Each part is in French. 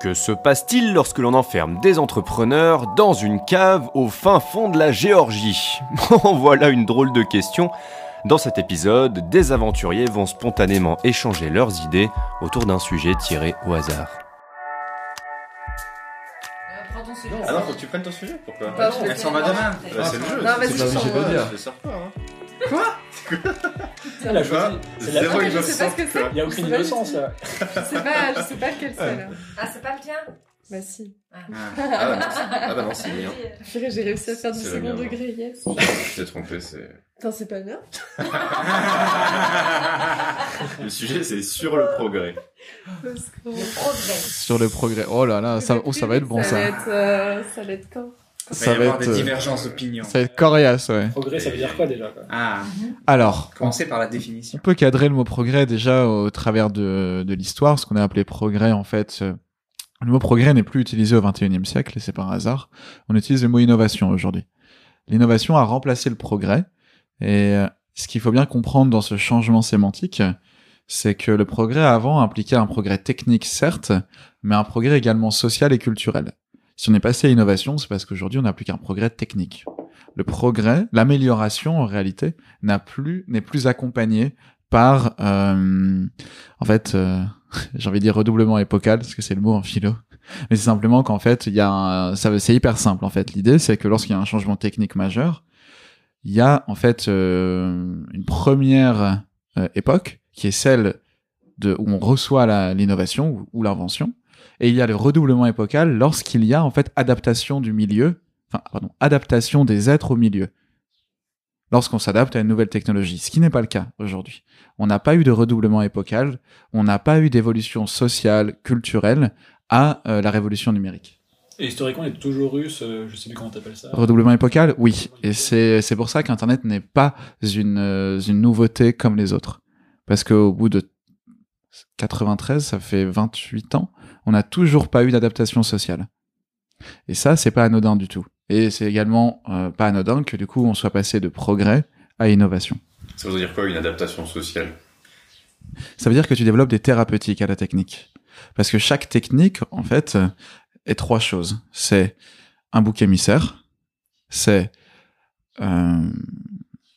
Que se passe-t-il lorsque l'on enferme des entrepreneurs dans une cave au fin fond de la Géorgie Voilà une drôle de question. Dans cet épisode, des aventuriers vont spontanément échanger leurs idées autour d'un sujet tiré au hasard. Ah non, faut que tu prennes ton sujet Pourquoi Bah, je Elle s'en va faire- demain. Bah, C'est le jeu. Non, vas-y, c'est je pas sors, obligé de dire. Je sors pas. Hein. Quoi Elle a Tu vois choisi. C'est la- Zéro Ah, je sais pas ce que c'est. Il n'y a aucune C'est innocence là. Je sais pas, je sais pas lequel c'est là. Ah, c'est pas le tien Bah si. Ah bah non, c'est- ah bah non, c'est le mien. Purée, j'ai réussi à faire du C'est second degré, yes. Je t'ai trompé, c'est... Putain, c'est pas bien. Le sujet, c'est sur le progrès. Le progrès. Sur le progrès. Oh là là, ça, oh, ça va être bon Ça ça. va être, euh, ça va être quand? Il Ça va y avoir être, des euh, divergences d'opinion. ça va être coriace, ouais. Progrès, ça veut dire quoi déjà quoi? Ah, Alors, on, commencez par la on définition. peut cadrer le mot progrès déjà au travers de, de l'histoire, ce qu'on a appelé progrès en fait. euh, Le mot progrès n'est plus utilisé au XXIe siècle et c'est par hasard. On utilise le mot innovation aujourd'hui. L'innovation a remplacé le progrès et euh, ce qu'il faut bien comprendre dans ce changement sémantique, c'est que le progrès avant impliquait un progrès technique certes, mais un progrès également social et culturel. Si on est passé à l'innovation, c'est parce qu'aujourd'hui on n'a plus qu'un progrès technique. Le progrès, l'amélioration en réalité, n'a plus n'est plus accompagné par euh, en fait euh, j'ai envie de dire redoublement épocal parce que c'est le mot en philo mais c'est simplement qu'en fait il y a un, ça c'est hyper simple en fait l'idée c'est que lorsqu'il y a un changement technique majeur il y a en fait euh, une première euh, époque qui est celle de où on reçoit l'innovation ou l'invention et il y a le redoublement épocal lorsqu'il y a en fait adaptation du milieu enfin pardon adaptation des êtres au milieu lorsqu'on s'adapte à une nouvelle technologie, ce qui n'est pas le cas aujourd'hui. On n'a pas eu de redoublement épocal, on n'a pas eu d'évolution sociale, culturelle à euh, la révolution numérique. Et historiquement, il y a toujours eu ce. Je sais plus comment t'appelles ça. Redoublement épocal, oui. Et c'est c'est pour ça qu'Internet n'est pas une, euh, une nouveauté comme les autres. Parce qu'au bout de 93, ça fait 28 ans, on n'a toujours pas eu d'adaptation sociale. Et ça, c'est pas anodin du tout. Et c'est également euh, pas anodin que du coup, on soit passé de progrès à innovation. Ça veut dire quoi, une adaptation sociale? Ça veut dire que tu développes des thérapeutiques à la technique. Parce que chaque technique, en fait, euh, est trois choses. C'est un bouc émissaire, c'est euh,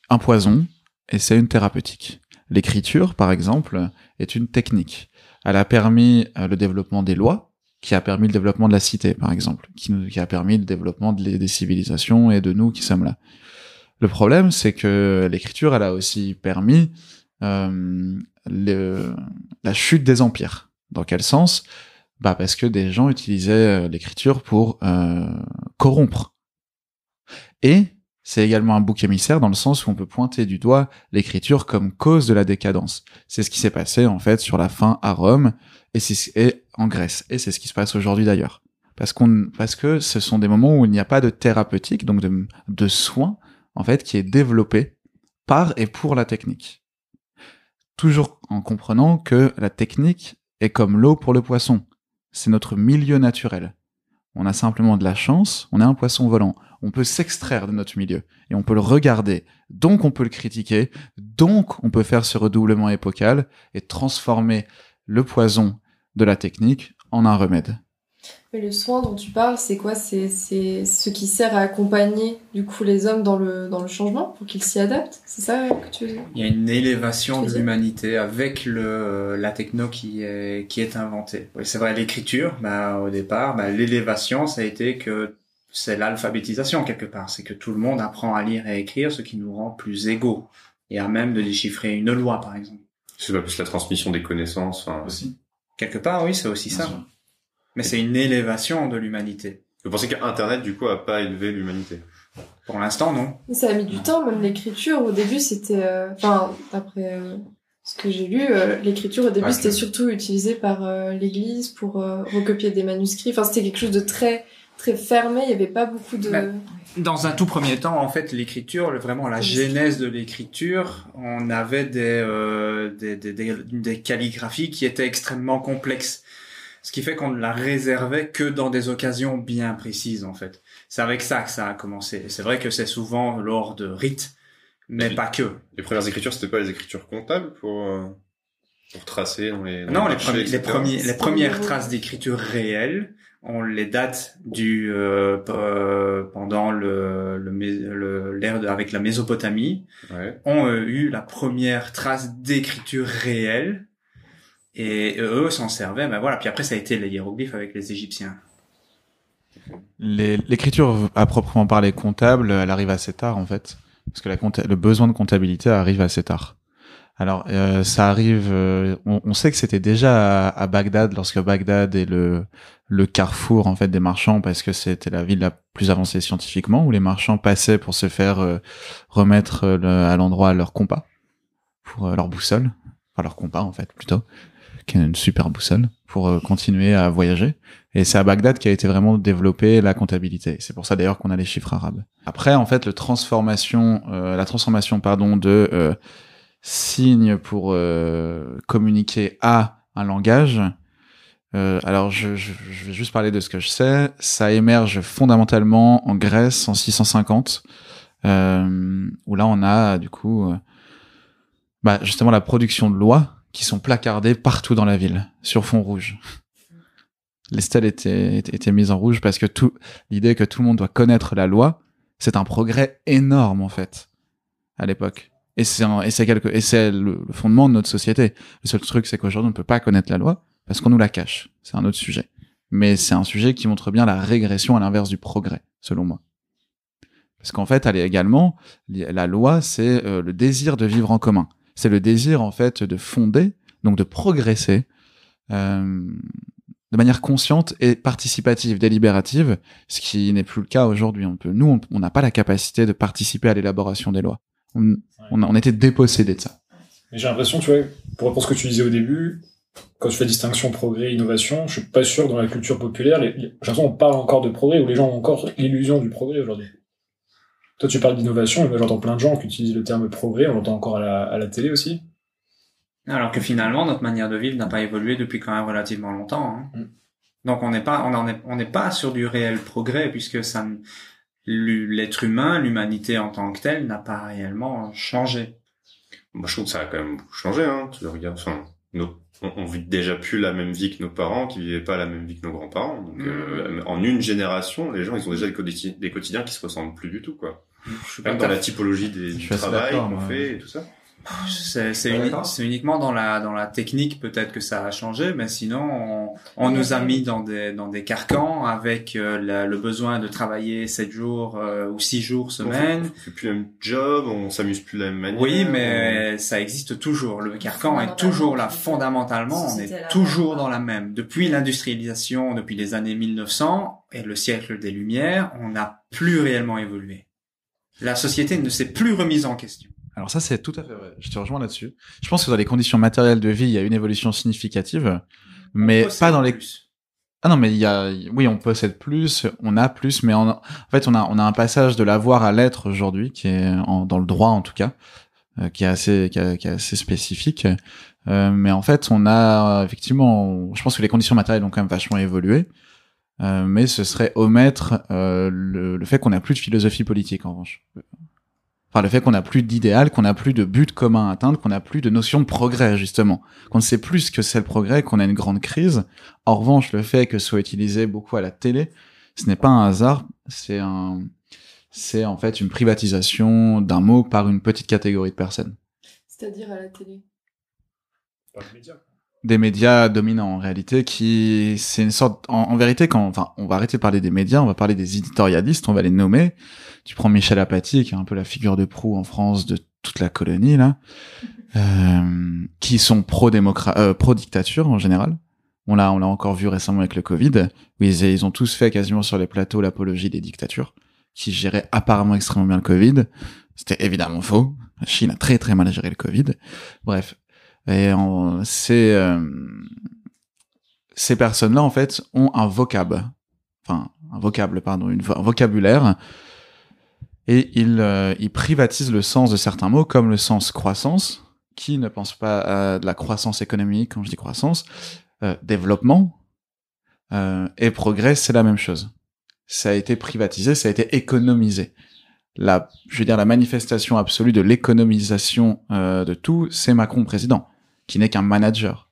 un poison, et c'est une thérapeutique. L'écriture, par exemple, est une technique. Elle a permis euh, le développement des lois, qui a permis le développement de la cité, par exemple, qui, nous, qui a permis le développement des civilisations et de nous qui sommes là. Le problème, c'est que l'écriture, elle a aussi permis euh, le- la chute des empires. Dans quel sens? Bah parce que des gens utilisaient euh, l'écriture pour euh, corrompre. Et c'est également un bouc émissaire dans le sens où on peut pointer du doigt l'écriture comme cause de la décadence. C'est ce qui s'est passé en fait sur la fin à Rome et, et en Grèce. Et c'est ce qui se passe aujourd'hui d'ailleurs. Parce, que ce sont des moments où il n'y a pas de thérapeutique, donc de, de soins, en fait, qui est développé par et pour la technique. Toujours en comprenant que la technique est comme l'eau pour le poisson. C'est notre milieu naturel. On a simplement de la chance, on est un poisson volant. On peut s'extraire de notre milieu et on peut le regarder. Donc on peut le critiquer. Donc on peut faire ce redoublement épocal et transformer le poison de la technique en un remède. Mais le soin dont tu parles, c'est quoi? C'est c'est ce qui sert à accompagner du coup les hommes dans le, dans le changement pour qu'ils s'y adaptent? C'est ça que tu veux dire? Il y a une élévation de l'humanité avec le, la techno qui est, qui est inventée. Oui, c'est vrai, l'écriture, bah, au départ, bah, l'élévation, ça a été que c'est l'alphabétisation quelque part. C'est que tout le monde apprend à lire et à écrire, ce qui nous rend plus égaux. Et à même de déchiffrer une loi, par exemple. C'est pas plus la transmission des connaissances. enfin, Quelque part, oui, c'est aussi Bien ça. sûr. Mais c'est une élévation de l'humanité. Vous pensez qu'Internet, du coup, a pas élevé l'humanité? Pour l'instant, non. Mais Ça a mis du temps, même l'écriture. Au début, c'était. euh, Enfin, d'après euh, ce que j'ai lu, euh, l'écriture au début, Ouais, c'était surtout utilisé par euh, l'Église pour euh, recopier des manuscrits. Enfin, c'était quelque chose de très très fermé. Il y avait pas beaucoup de. Bah, Dans un tout premier temps, en fait, l'écriture, vraiment la genèse de l'écriture, on avait des, euh, des, des, des, des calligraphies qui étaient extrêmement complexes. Ce qui fait qu'on ne la réservait que dans des occasions bien précises, en fait. C'est avec ça que ça a commencé. Et c'est vrai que c'est souvent lors de rites, mais puis- pas que. Les premières écritures, c'était pas les écritures comptables pour... euh, Pour tracer dans les. dans Non, les, marchés, premiers- les, premiers, les premières traces d'écriture réelle, on les date du euh, euh, pendant le le le- l'ère de- avec la Mésopotamie, Ouais. ont euh, eu la première trace d'écriture réelle et eux s'en servaient. Ben voilà. Puis après, ça a été les hiéroglyphes avec les Égyptiens. L'écriture à proprement parler comptable, elle arrive assez tard en fait, parce que la le besoin de comptabilité arrive assez tard. Alors euh, ça arrive, euh, on, on sait que c'était déjà à, à Bagdad lorsque Bagdad est le le carrefour en fait des marchands parce que c'était la ville la plus avancée scientifiquement où les marchands passaient pour se faire euh, remettre euh, le- à l'endroit leur compas pour euh, leur boussole, enfin leur compas en fait plutôt, qui est une super boussole pour euh, continuer à voyager. Et c'est à Bagdad qu'a été vraiment développée la comptabilité. C'est pour ça d'ailleurs qu'on a les chiffres arabes. Après, en fait, le transformation, euh, la transformation, pardon, de euh, signes pour euh, communiquer à un langage. euh, alors, je, je, je vais juste parler de ce que je sais. Ça émerge fondamentalement en Grèce en 650, euh, où là, on a du coup, euh, bah, justement, la production de lois qui sont placardées partout dans la ville sur fond rouge les stèles étaient, étaient, mises en rouge parce que tout, l'idée que tout le monde doit connaître la loi, c'est un progrès énorme, en fait, à l'époque. Et c'est, et c'est quelque, et c'est le, le fondement de notre société. Le seul truc, c'est qu'aujourd'hui, on ne peut pas connaître la loi parce qu'on nous la cache. C'est un autre sujet. Mais c'est un sujet qui montre bien la régression à l'inverse du progrès, selon moi. Parce qu'en fait, elle est également, la loi, c'est euh, le désir de vivre en commun. C'est le désir, en fait, de fonder, donc de progresser, euh, de manière consciente et participative, délibérative, ce qui n'est plus le cas aujourd'hui. On peut, nous, on- n'a pas la capacité de participer à l'élaboration des lois. On, on, a- on était dépossédés de ça. Mais j'ai l'impression, tu vois, pour répondre à ce que tu disais au début, quand tu fais distinction progrès, innovation, je suis pas sûr que dans la culture populaire, j'ai l'impression qu'on parle encore de progrès, ou les gens ont encore l'illusion du progrès aujourd'hui. Toi, tu parles d'innovation, et moi j'entends plein de gens qui utilisent le terme progrès, on l'entend encore à la, à la télé aussi. Alors que finalement, notre manière de vivre n'a pas évolué depuis quand même relativement longtemps. hein. Mm. Donc on n'est pas, on en est, on n'est pas sur du réel progrès puisque ça, ne- l'être humain, l'humanité en tant que telle n'a pas réellement changé. Moi, je trouve que ça a quand même beaucoup changé, hein. Tu le regardes, enfin, nos- on, on vit déjà plus la même vie que nos parents, qui vivaient pas la même vie que nos grands-parents. Donc, euh, en une génération, les gens, ils ont déjà des quotidiens qui se ressemblent plus du tout, quoi. Je suis pas dans la typologie des, du travail qu'on fait et tout ça. C'est, uni- uniquement dans la dans la technique peut-être que ça a changé, mais sinon on, on nous a mis dans des dans des carcans avec euh, la- le besoin de travailler 7 jours euh, ou 6 jours On semaine. fait, on fait plus le même job, on s'amuse plus de la même manière. Oui, mais ça existe toujours. Le carcan est toujours là. Fondamentalement, on est toujours dans la même. Depuis l'industrialisation, depuis les années 1900 et le siècle des Lumières, on n'a plus réellement évolué. La société ne s'est plus remise en question. Alors ça, c'est tout à fait vrai. Je te rejoins là-dessus. Je pense que dans les conditions matérielles de vie, il y a une évolution significative, mais pas dans les plus. Ah non, mais il y a, oui, on possède plus, on a plus, mais en, en fait, on a, on a un passage de l'avoir à l'être aujourd'hui qui est en- dans le droit en tout cas, euh, qui est assez, qui, qui est assez spécifique. Euh, mais en fait, on a effectivement, je pense que les conditions matérielles ont quand même vachement évolué. Euh, mais ce serait omettre euh, le, le fait qu'on n'a plus de philosophie politique en revanche. Enfin, le fait qu'on n'a plus d'idéal, qu'on n'a plus de but commun à atteindre, qu'on n'a plus de notion de progrès justement, qu'on ne sait plus ce que c'est le progrès, qu'on a une grande crise. En revanche, le fait que ce soit utilisé beaucoup à la télé, ce n'est pas un hasard, c'est un, c'est en fait une privatisation d'un mot par une petite catégorie de personnes. C'est-à-dire à la télé. Par les médias. Des médias dominants en réalité, qui c'est une sorte, en, en vérité, quand, enfin, on va arrêter de parler des médias, on va parler des éditorialistes, on va les nommer. Tu prends Michel Apathy, qui est un peu la figure de proue en France de toute la colonie là, euh, qui sont pro démocra euh, pro dictature en général. On l'a, on l'a encore vu récemment avec le Covid, où ils, ils ont tous fait quasiment sur les plateaux l'apologie des dictatures, qui géraient apparemment extrêmement bien le Covid. C'était évidemment faux. La Chine a très très mal géré le Covid. Bref, et euh, ces personnes-là en fait ont un vocable, enfin un vocable pardon, un vocabulaire, et ils euh, ils privatisent le sens de certains mots comme le sens croissance. Qui ne pense pas à de la croissance économique quand je dis croissance, euh, développement et progrès, c'est la même chose. Ça a été privatisé, ça a été économisé. La, je veux dire, la manifestation absolue de l'économisation de tout, c'est Macron président qui n'est qu'un manager,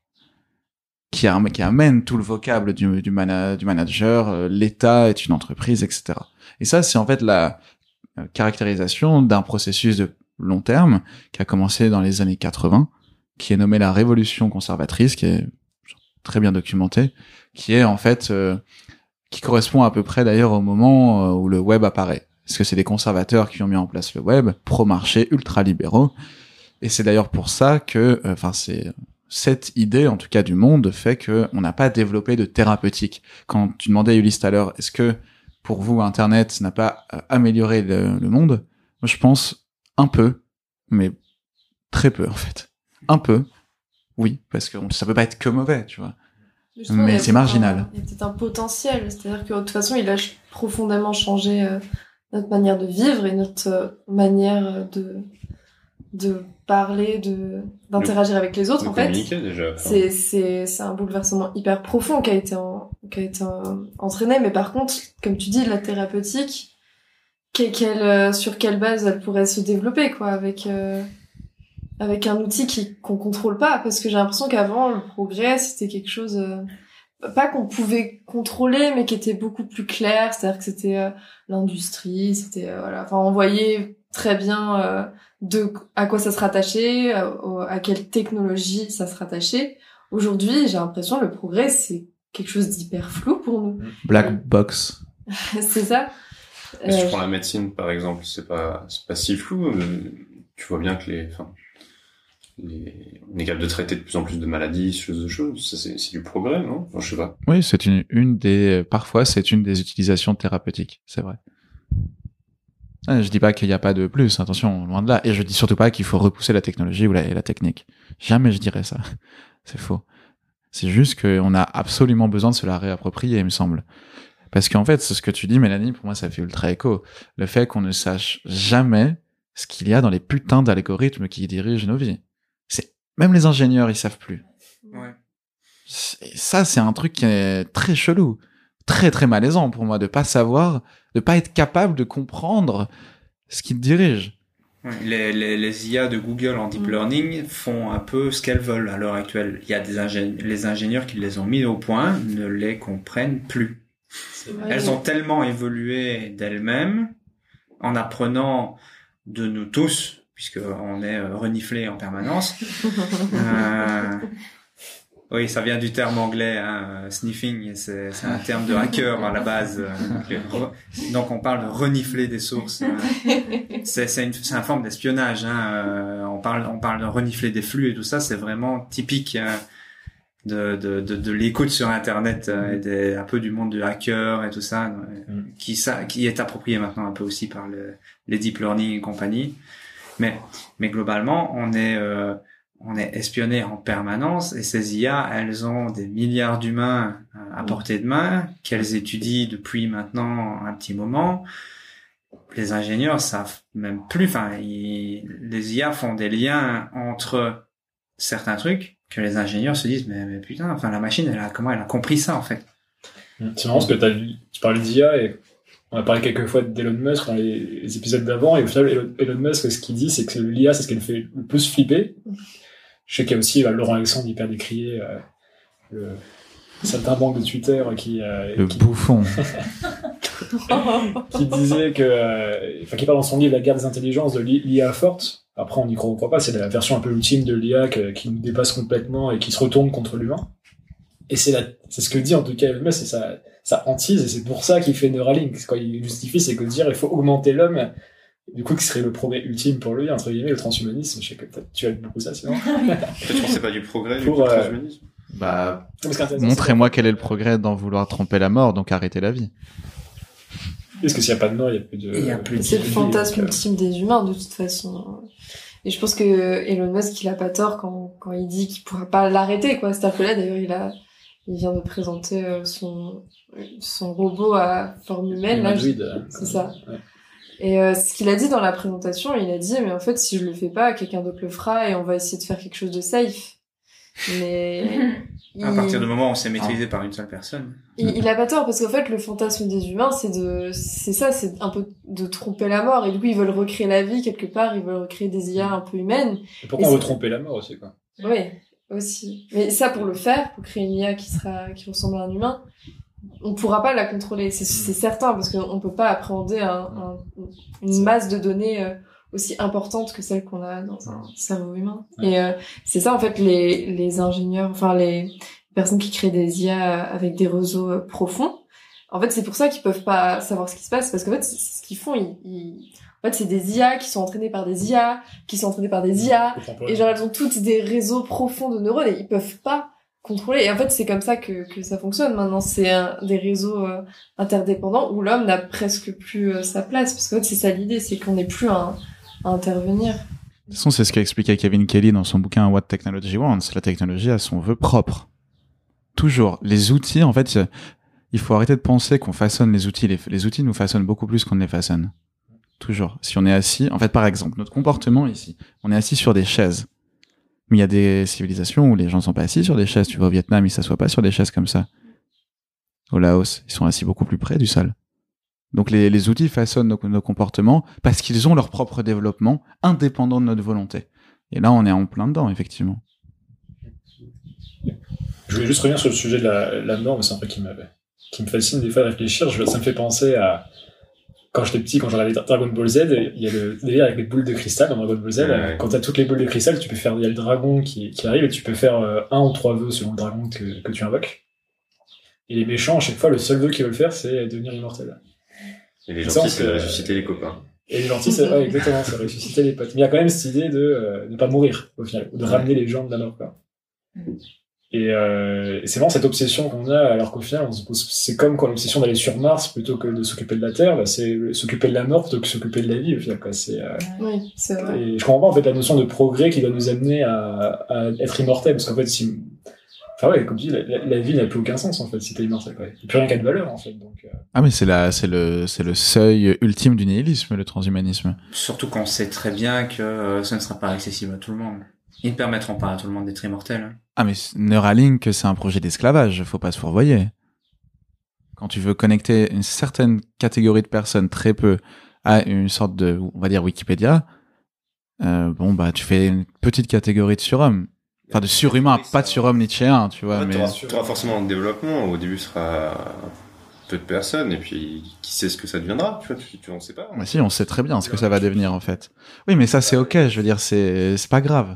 qui, am- qui amène tout le vocable du, du, mana- du manager, euh, l'État est une entreprise, etc. Et ça, c'est en fait la euh, caractérisation d'un processus de long terme qui a commencé dans les années 80, qui est nommé la révolution conservatrice, qui est très bien documenté, qui est en fait euh, qui correspond à peu près d'ailleurs au moment où le web apparaît. Parce que c'est des conservateurs qui ont mis en place le web, pro-marché, ultra-libéraux. Et c'est d'ailleurs pour ça que, euh, enfin, c'est cette idée, en tout cas du monde, fait que on n'a pas développé de thérapeutique. Quand tu demandais à Ulysse tout à l'heure, est-ce que pour vous Internet n'a pas euh, amélioré le, le monde? Moi, je pense un peu, mais très peu en fait. Un peu, oui, parce que ça peut pas être que mauvais, tu vois. Justement, Mais c'est marginal. Il y a peut-être un potentiel, c'est-à-dire que de toute façon, il a profondément changé euh, notre manière de vivre et notre euh, manière de de parler, de d'interagir avec les autres. en fait, c'est c'est c'est un bouleversement hyper profond qui a été en- qui a été entraîné. Mais par contre, comme tu dis, la thérapeutique, que- quelle, euh, sur quelle base elle pourrait se développer, quoi, avec euh, avec un outil qui qu'on contrôle pas, parce que j'ai l'impression qu'avant le progrès c'était quelque chose euh, pas qu'on pouvait contrôler, mais qui était beaucoup plus clair. C'est-à-dire que c'était euh, l'industrie, c'était euh, voilà, enfin on voyait très bien euh, de à quoi ça se rattachait, à, au- à quelle technologie ça se rattachait. Aujourd'hui, j'ai l'impression que le progrès c'est quelque chose d'hyper flou pour nous. Black box. c'est ça. Mais si tu Euh, prends la médecine, par exemple, c'est pas, c'est pas si flou. euh, Tu vois bien que les, enfin, les, on est capable de traiter de plus en plus de maladies, ce genre de choses. Ça, c'est, c'est du progrès, non? Enfin, je sais pas. Oui, c'est une, une des, parfois c'est une des utilisations thérapeutiques, c'est vrai. Ah, Je dis pas qu'il n'y a pas de plus, attention, loin de là. Et je dis surtout pas qu'il faut repousser la technologie ou la, et la technique. Jamais je dirais ça. C'est faux. C'est juste qu'on a absolument besoin de se la réapproprier, il me semble. Parce qu'en fait, c'est ce que tu dis, Mélanie, pour moi, ça fait ultra écho. Le fait qu'on ne sache jamais ce qu'il y a dans les putains d'algorithmes qui dirigent nos vies. C'est, même les ingénieurs, ils savent plus. Ouais. C'est- Ça, c'est un truc qui est très chelou, très très malaisant pour moi de pas savoir, de pas être capable de comprendre ce qui te dirige. Les, les, les IA de Google en deep Mm. learning font un peu ce qu'elles veulent à l'heure actuelle. Il y a des ingé- les ingénieurs qui les ont mis au point ne les comprennent plus. Elles ont tellement évolué d'elles-mêmes en apprenant de nous tous, puisque on est euh, reniflés en permanence. Euh, oui, ça vient du terme anglais, hein, sniffing, c'est c'est un terme de hacker à la base. euh, donc, on parle de renifler des sources. euh, c'est c'est une, c'est une forme d'espionnage. Hein, euh, on parle on parle de renifler des flux et tout ça, c'est vraiment typique euh, de de de, de l'écoute sur Internet euh, et des, un peu du monde du hacker et tout ça, Mm. qui ça qui est approprié maintenant un peu aussi par le, les deep learning et compagnie. Mais mais globalement, on est euh, on est espionné en permanence et ces IA, elles ont des milliards d'humains euh, à portée de main qu'elles étudient depuis maintenant un petit moment. Les ingénieurs savent même plus. Enfin, ils- les IA font des liens entre certains trucs que les ingénieurs se disent mais, mais putain, enfin la machine, elle a comment elle a compris ça en fait? C'est marrant parce que t'as, tu parlais d'IA et on a parlé quelques fois d'Elon Musk dans les, épisodes d'avant et au final Elon, Elon Musk ce qu'il dit c'est que l'IA c'est ce qui le fait le plus flipper. Je sais qu'il y a aussi bah, Laurent Alexandre hyper décrié euh, le saltimbanque de Twitter qui, euh, Le qui, bouffon. qui disait que euh, enfin qui parle dans son livre La guerre des intelligences de l'IA forte. Après on n'y croit, pas, c'est la version un peu ultime de l'IA qui nous dépasse complètement et qui se retourne contre l'humain. Et c'est la, c'est ce que dit en tout cas Elon Musk, c'est sa, sa hantise, et c'est pour ça qu'il fait Neuralink. Quand il justifie, c'est que dire il faut augmenter l'homme, du coup, qui serait le progrès ultime pour lui, entre guillemets, le transhumanisme. Je sais que peut-être tu aimes beaucoup ça, sinon. Peut-être que c'est pas du progrès, du coup, le euh, transhumanisme. Bah, montrez-moi quel est le progrès d'en vouloir tromper la mort, donc arrêtez la vie. Parce que s'il n'y a pas de mort, il y a plus de. Il y a plus de C'est le fantasme euh, ultime des humains, de toute façon. Et je pense que Elon Musk, il a pas tort quand, quand il dit qu'il pourra pas l'arrêter, quoi. C'est-à-dire que là, d'ailleurs, il a, il vient de présenter euh, son, son robot à forme humaine, là. euh, c'est ça. ouais. Et euh, ce qu'il a dit dans la présentation, il a dit, mais en fait, si je le fais pas, quelqu'un d'autre le fera et on va essayer de faire quelque chose de safe. Mais À partir du moment où c'est maîtrisé par une seule personne. il, il a pas tort parce qu'en fait le fantasme des humains c'est de c'est ça c'est un peu de tromper la mort et du coup ils veulent recréer la vie quelque part ils veulent recréer des IA un peu humaines Et pourquoi Et on veut tromper la mort aussi, quoi? Ouais aussi. Mais ça, pour le faire, pour créer une IA qui sera, qui ressemble à un humain, on pourra pas la contrôler, c'est c'est certain, parce qu'on peut pas appréhender un, un- une masse de données euh, aussi importante que celle qu'on a dans un cerveau humain. Ouais. Et euh, c'est ça, en fait, les, les ingénieurs, enfin les personnes qui créent des IA avec des réseaux euh, profonds, en fait, c'est pour ça qu'ils peuvent pas savoir ce qui se passe, parce qu'en fait, ce qu'ils font. Ils, ils- En fait, c'est des IA qui sont entraînées par des IA, qui sont entraînées par des IA, et genre, elles ont toutes des réseaux profonds de neurones et ils peuvent pas contrôler. Et en fait, c'est comme ça que, que ça fonctionne maintenant. C'est des réseaux euh, interdépendants où l'homme n'a presque plus euh, sa place. Parce fait, c'est ça l'idée, c'est qu'on n'est plus à, intervenir. De toute façon, c'est ce qu'a expliqué Kevin Kelly dans son bouquin What Technology Wants. La technologie a son vœu propre. Toujours. Les outils, en fait, il faut arrêter de penser qu'on façonne les outils. Les outils nous façonnent beaucoup plus qu'on ne les façonne. Toujours. Si on est assis, en fait, par exemple, notre comportement ici, on est assis sur des chaises. Mais il y a des civilisations où les gens ne sont pas assis sur des chaises. Tu vas au Vietnam, ils s'assoient pas sur des chaises comme ça. Au Laos, ils sont assis beaucoup plus près du sol. Donc les, outils façonnent nos, comportements parce qu'ils ont leur propre développement indépendant de notre volonté. Et là, on est en plein dedans, effectivement. Je voulais juste revenir sur le sujet de la, la mais c'est un truc qui, qui me fascine des fois de réfléchir. Ça me fait penser à quand j'étais petit, quand je regardais Dragon Ball Z, il y a le délire avec les boules de cristal dans Dragon Ball Z. Ouais, ouais. Quand t'as toutes les boules de cristal, tu peux faire, il y a le dragon qui, qui arrive et tu peux faire euh, un ou trois vœux selon le dragon que, que tu invoques. Et les méchants, à chaque fois, le seul vœu qu'ils veulent faire, c'est devenir immortel. Et les gentils, c'est- ressusciter les copains. Et les gentils, c'est ouais, exactement, c'est ressusciter les potes. Mais il y a quand même cette idée de euh, ne pas mourir, au final, ou de ramener les gens de la mort, quoi. Et, euh, et c'est vraiment cette obsession qu'on a, alors qu'au final, on se pose- c'est comme quand l'obsession d'aller sur Mars plutôt que de s'occuper de la Terre, bah, c'est s'occuper de la mort plutôt que s'occuper de la vie, au final, quoi. C'est, euh, Oui, c'est vrai. et je comprends pas, en fait, la notion de progrès qui doit nous amener à, à être immortel, parce qu'en fait, si, enfin ouais, comme tu dis, la, la- la vie n'a plus aucun sens, en fait, si t'es immortel, quoi. Il n'y a plus rien qu'à de valeur, en fait, donc, euh, Ah, mais c'est la, c'est le, c'est le seuil ultime du nihilisme, le transhumanisme. Surtout qu'on sait très bien que euh, ce ne sera pas accessible à tout le monde. Ils ne permettront pas à tout le monde d'être immortel. hein. Ah, mais Neuralink, c'est un projet d'esclavage, faut pas se fourvoyer. Quand tu veux connecter une certaine catégorie de personnes, très peu, à une sorte de, on va dire Wikipédia, euh, bon, bah, tu fais une petite catégorie de surhomme. Enfin, de surhumain, pas de surhomme nietzschéen, tu vois, Ouais, mais... t'auras- t'auras forcément un développement. Au début, ce sera peu de personnes, et puis qui sait ce que ça deviendra. Tu vois, tu, tu on sait pas. Mais si, on sait très bien ce que ça va devenir, en fait. Oui, mais ça, c'est ok, je veux dire, c'est, c'est pas grave.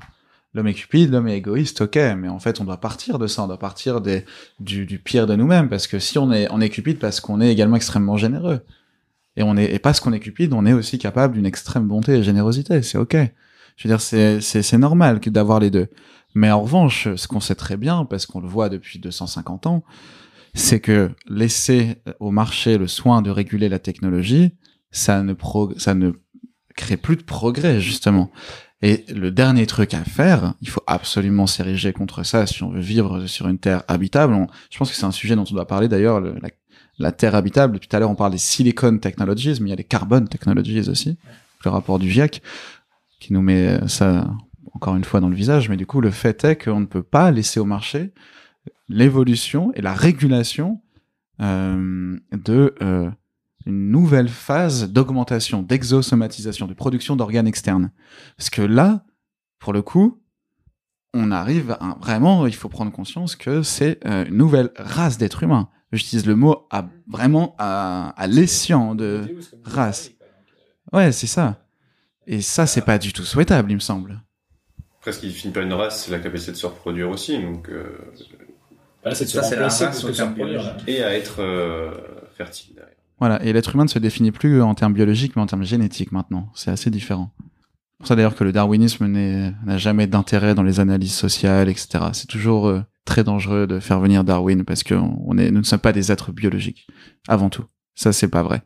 L'homme est cupide, l'homme est égoïste, ok, mais en fait, on doit partir de ça, on doit partir du, pire de nous-mêmes, parce que si on est, on est cupide parce qu'on est également extrêmement généreux. Et on est, et parce qu'on est cupide, on est aussi capable d'une extrême bonté et générosité, c'est ok. Je veux dire, c'est, c'est, normal d'avoir les deux. Mais en revanche, ce qu'on sait très bien, parce qu'on le voit depuis 250 ans, c'est que laisser au marché le soin de réguler la technologie, ça ne, ça ne crée plus de progrès, justement. Et le dernier truc à faire, il faut absolument s'ériger contre ça si on veut vivre sur une terre habitable. Je pense que c'est un sujet dont on doit parler d'ailleurs, le- la, terre habitable. Tout à l'heure, on parle des silicon technologies, mais il y a les carbone technologies aussi. Le rapport du GIEC qui nous met ça encore une fois dans le visage. Mais du coup, le fait est qu'on ne peut pas laisser au marché l'évolution et la régulation euh, de euh, une nouvelle phase d'augmentation, d'exosomatisation, de production d'organes externes. Parce que là, pour le coup, on arrive à, vraiment, il faut prendre conscience que c'est euh, une nouvelle race d'êtres humains. J'utilise le mot à, vraiment à, à l'escient de race. Ouais, c'est ça. Et ça, c'est pas du tout souhaitable, il me semble. Après, ce qui finit par une race, c'est la capacité de se reproduire aussi, donc euh, Voilà, c'est de se Ça, c'est la race de se reproduire, et à être euh, fertile derrière. Voilà, et l'être humain ne se définit plus en termes biologiques, mais en termes génétiques maintenant. C'est assez différent. C'est pour ça d'ailleurs que le darwinisme n'a jamais d'intérêt dans les analyses sociales, etc. C'est toujours euh, très dangereux de faire venir Darwin parce que nous ne sommes pas des êtres biologiques, avant tout. Ça, c'est pas vrai.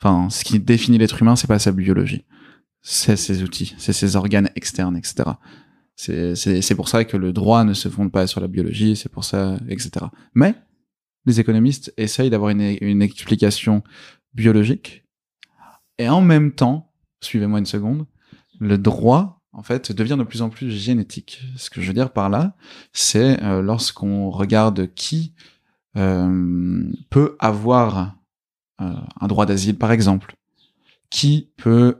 Enfin, ce qui définit l'être humain, c'est pas sa biologie. C'est ses outils, c'est ses organes externes, etc. C'est pour ça que le droit ne se fonde pas sur la biologie, c'est pour ça, etc. Mais, les économistes essayent d'avoir une, explication biologique. Et en même temps, suivez-moi une seconde, le droit, en fait, devient de plus en plus génétique. Ce que je veux dire par là, c'est euh, lorsqu'on regarde qui euh, peut avoir euh, un droit d'asile, par exemple, qui peut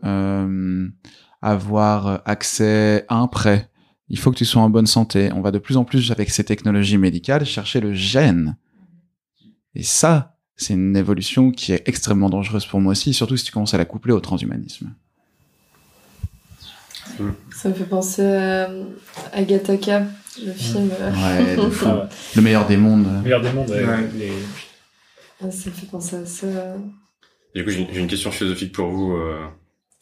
avoir accès à un prêt, il faut que tu sois en bonne santé. On va de plus en plus avec ces technologies médicales chercher le gène. Et ça, c'est une évolution qui est extrêmement dangereuse pour moi aussi, surtout si tu commences à la coupler au transhumanisme. Ça me fait penser à Agatha le film. euh, Ouais, le, Ah ouais. le meilleur des mondes. Meilleur des mondes, ouais, Ouais. les- ah, Ça me fait penser à ça. Du coup, j'ai une- question philosophique pour vous. Euh,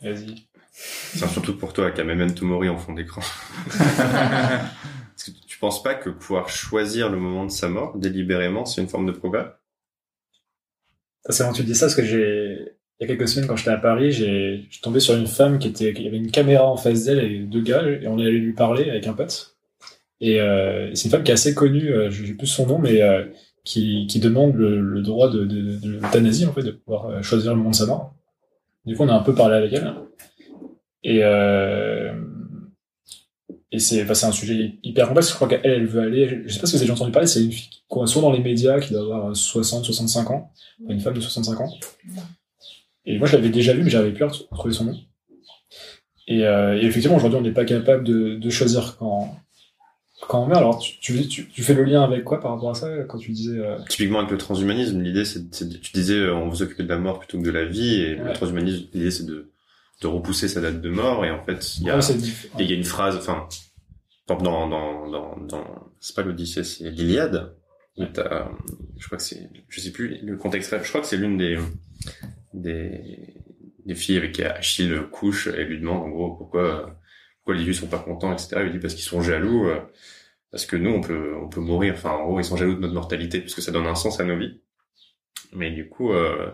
Vas-y. c'est surtout pour toi, Kamemento Mori en fond d'écran. Est-ce que tu penses pas que pouvoir choisir le moment de sa mort délibérément, c'est une forme de progrès? C'est marrant que tu dis ça parce que j'ai, il y a quelques semaines quand j'étais à Paris, j'ai, je tombé sur une femme qui était, qui avait une caméra en face d'elle et deux gars et on allait lui parler avec un pote. Et euh, c'est une femme qui est assez connue, euh, je plus son nom, mais euh, qui, qui demande le, le droit de, de, de l'euthanasie en fait, de pouvoir euh, choisir le moment de sa mort. Du coup, on a un peu parlé avec elle. Et euh, et c'est, enfin, un sujet hyper complexe. Je crois qu'elle, elle veut aller. Je sais pas si vous avez entendu parler. C'est une fille qui soit dans les médias, qui doit avoir 60, 65 ans, une femme de 65 ans. Et moi, je l'avais déjà vu, mais j'avais pu retrouver son nom. Et, euh, et effectivement, aujourd'hui, on n'est pas capable de, de choisir quand quand on meurt. Alors, tu, tu, tu, tu fais le lien avec quoi par rapport à ça quand tu disais euh, Typiquement avec le transhumanisme, l'idée c'est, tu disais euh, on veut s'occuper de la mort plutôt que de la vie, et le transhumanisme, l'idée c'est de, de repousser sa date de mort, et en fait, il y a, ouais, et il y a une phrase, enfin, dans, dans, dans, dans c'est pas l'Odyssée, c'est l'Iliade, t'as, je crois que c'est, je sais plus le contexte, je crois que c'est l'une des, des, des filles avec qui Achille couche et lui demande en gros pourquoi, pourquoi les dieux sont pas contents, etc. Il lui dit parce qu'ils sont jaloux, euh, parce que nous on peut, on peut mourir, enfin en gros ils sont jaloux de notre mortalité, parce que ça donne un sens à nos vies. Mais du coup, euh,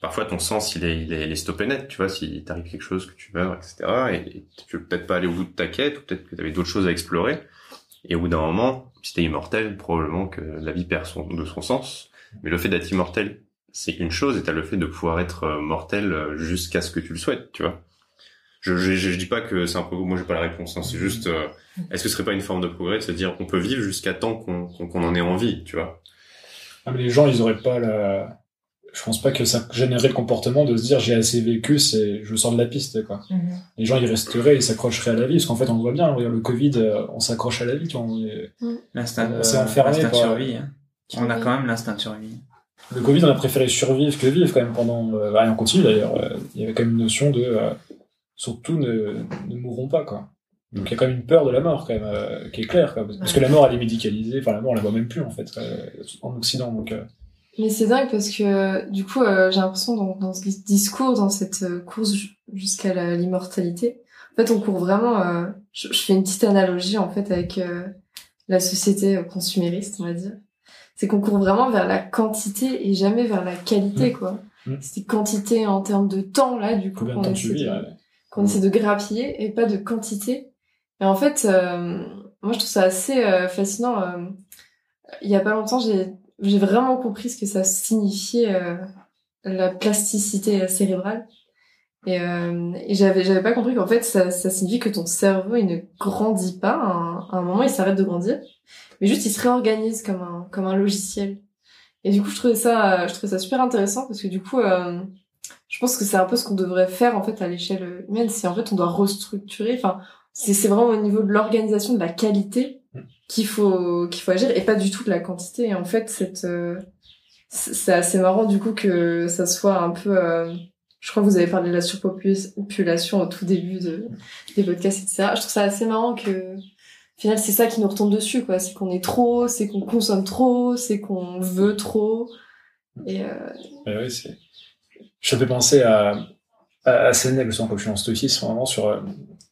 parfois ton sens il est, il est, il est stoppé net, tu vois, si t'arrive quelque chose que tu meurs, etc. Et, tu veux peut-être pas aller au bout de ta quête, ou peut-être que t'avais d'autres choses à explorer. Et au bout d'un moment, si t'es immortel, probablement que la vie perd son, de son sens. Mais le fait d'être immortel, c'est une chose, et t'as le fait de pouvoir être euh, mortel euh, jusqu'à ce que tu le souhaites, tu vois. Je, je, je, dis pas que c'est un progrès, moi j'ai pas la réponse, hein, c'est juste, euh, est-ce que ce serait pas une forme de progrès de se dire on peut vivre jusqu'à temps qu'on qu'on qu'on en ait envie, tu vois. Ah, mais les gens, ils auraient pas la. Je pense pas que ça générerait le comportement de se dire j'ai assez vécu, c'est je sors de la piste quoi. Mhm. Les gens ils resteraient, ils s'accrocheraient à la vie parce qu'en fait on le voit bien, regarde, le Covid, euh, on s'accroche à la vie, tu vois, on est- L'instinct On de, s'est enfermé l'instinct de survie. hein. On a quand même l'instinct de survie. Le Covid, on a préféré survivre que vivre quand même pendant. Euh, bah, et on continue d'ailleurs. Euh, Il y avait quand même une notion de euh, surtout ne, ne mourrons pas quoi. Donc il y a quand même une peur de la mort quand même euh, qui est claire quoi. parce que la mort elle est médicalisée. Enfin la mort on la voit même plus en fait euh, en Occident donc. Mais c'est dingue parce que du coup, euh, j'ai l'impression dans, dans ce discours, dans cette euh, course ju- jusqu'à l'immortalité, en fait, on court vraiment. euh, je, je fais une petite analogie en fait avec euh, la société consumériste, on va dire. C'est qu'on court vraiment vers la quantité et jamais vers la qualité, quoi. Mm. C'est quantité en termes de temps là, du coup, qu'on essaie vis de- ouais. qu'on essaie de grappiller et pas de quantité. Et en fait, moi je trouve ça assez fascinant. il y a pas longtemps, j'ai j'ai vraiment compris ce que ça signifiait euh, la plasticité cérébrale. Et, euh, et j'avais j'avais pas compris qu'en fait ça, ça signifie que ton cerveau il ne grandit pas. À un, à un moment, il s'arrête de grandir, mais juste il se réorganise comme un comme un logiciel. Et du coup, je trouvais ça je trouvais ça super intéressant parce que du coup. Euh, je pense que c'est un peu ce qu'on devrait faire en fait à l'échelle humaine. C'est en fait on doit restructurer. Enfin, c'est c'est vraiment au niveau de l'organisation de la qualité qu'il faut qu'il faut agir et pas du tout de la quantité. En fait, cette euh, c'est assez marrant du coup que ça soit un peu. euh, je crois que vous avez parlé de la surpopulation au tout début de, des podcasts, etc. Je trouve ça assez marrant que au final c'est ça qui nous retombe dessus quoi. C'est qu'on est trop, c'est qu'on consomme trop, c'est qu'on veut trop. Et euh, ouais, c'est. Je fais penser à, à, à Sénèque, justement, comme je suis en stoïcisme, vraiment, sur, euh,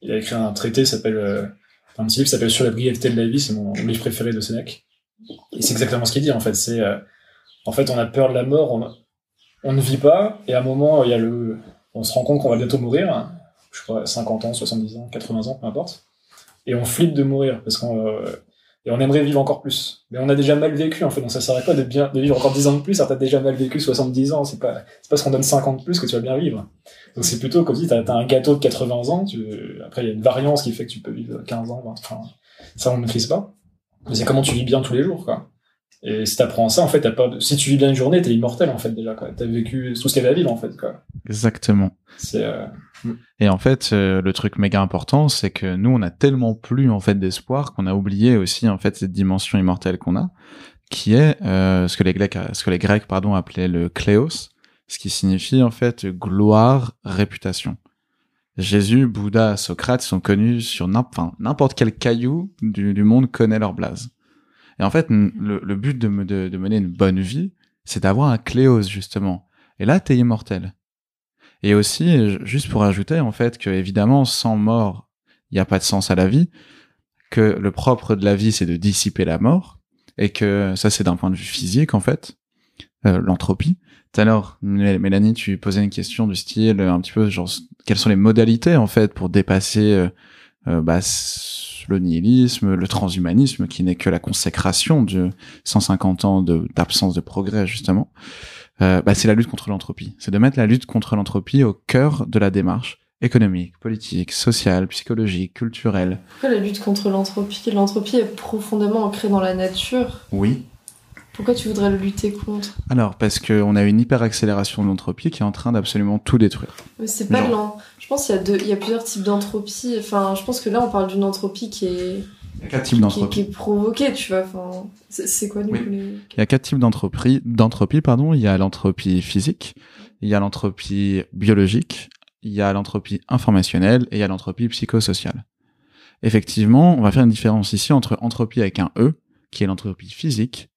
il a écrit un traité, qui s'appelle, un petit livre s'appelle Sur la brièveté de la vie, c'est mon livre préféré de Sénèque. Et c'est exactement ce qu'il dit, en fait. C'est, euh, en fait, on a peur de la mort, on, on ne vit pas, et à un moment, il y a le, on se rend compte qu'on va bientôt mourir, je crois, 50 ans, 70 ans, 80 ans, peu importe. Et on flippe de mourir, parce qu'on, euh, et on aimerait vivre encore plus. Mais on a déjà mal vécu, en fait, donc ça sert à quoi de bien, de vivre encore 10 ans de plus, alors t'as déjà mal vécu 70 ans, c'est pas, c'est parce qu'on donne 50 de plus que tu vas bien vivre. Donc c'est plutôt comme si t'as, t'as un gâteau de 80 ans, tu, après il y a une variance qui fait que tu peux vivre 15 ans, 20, enfin, ça on ne maîtrise pas. Mais c'est comment tu vis bien tous les jours, quoi. Et si t'apprends ça, en fait, t'as pas de... si tu vis bien une journée, t'es immortel, en fait, déjà, quoi. T'as vécu tout ce qu'il y avait à vivre, en fait, quoi. Exactement. C'est euh, Et en fait, euh, le truc méga important, c'est que nous, on a tellement plus en fait d'espoir qu'on a oublié aussi en fait cette dimension immortelle qu'on a, qui est euh, ce que les Grecs, ce que les Grecs pardon appelaient le kléos, ce qui signifie en fait gloire, réputation. Jésus, Bouddha, Socrate sont connus sur n'importe quel caillou du, du monde connaît leur blase. Et en fait, n- le, le but de, de, de mener une bonne vie, c'est d'avoir un kléos justement. Et là, t'es immortel. Et aussi, juste pour ajouter, en fait, que évidemment, sans mort, il n'y a pas de sens à la vie, que le propre de la vie, c'est de dissiper la mort, et que ça, c'est d'un point de vue physique, en fait, euh, l'entropie. Tout à l'heure, Mél- Mélanie, tu posais une question du style, un petit peu, genre, quelles sont les modalités, en fait, pour dépasser euh, euh, bah, le nihilisme, le transhumanisme, qui n'est que la consécration de 150 ans de- d'absence de progrès, justement euh, bah, c'est la lutte contre l'entropie. C'est de mettre la lutte contre l'entropie au cœur de la démarche économique, politique, sociale, psychologique, culturelle. Pourquoi la lutte contre l'entropie L'entropie est profondément ancrée dans la nature. Oui. Pourquoi tu voudrais le lutter contre? Alors, parce qu'on a une hyper-accélération de l'entropie qui est en train d'absolument tout détruire. Mais c'est pas lent. Je pense qu'il y a deux, il y a plusieurs types d'entropie. Enfin, je pense que là, on parle d'une entropie qui est, Il y a quatre types qui, est provoquée, tu vois. Enfin, c'est c'est quoi du Oui. coup les... Il y a quatre types d'entropie, d'entropie, pardon. Il y a l'entropie physique, il y a l'entropie biologique, il y a l'entropie informationnelle et il y a l'entropie psychosociale. Effectivement, on va faire une différence ici entre entropie avec un E, qui est l'entropie physique,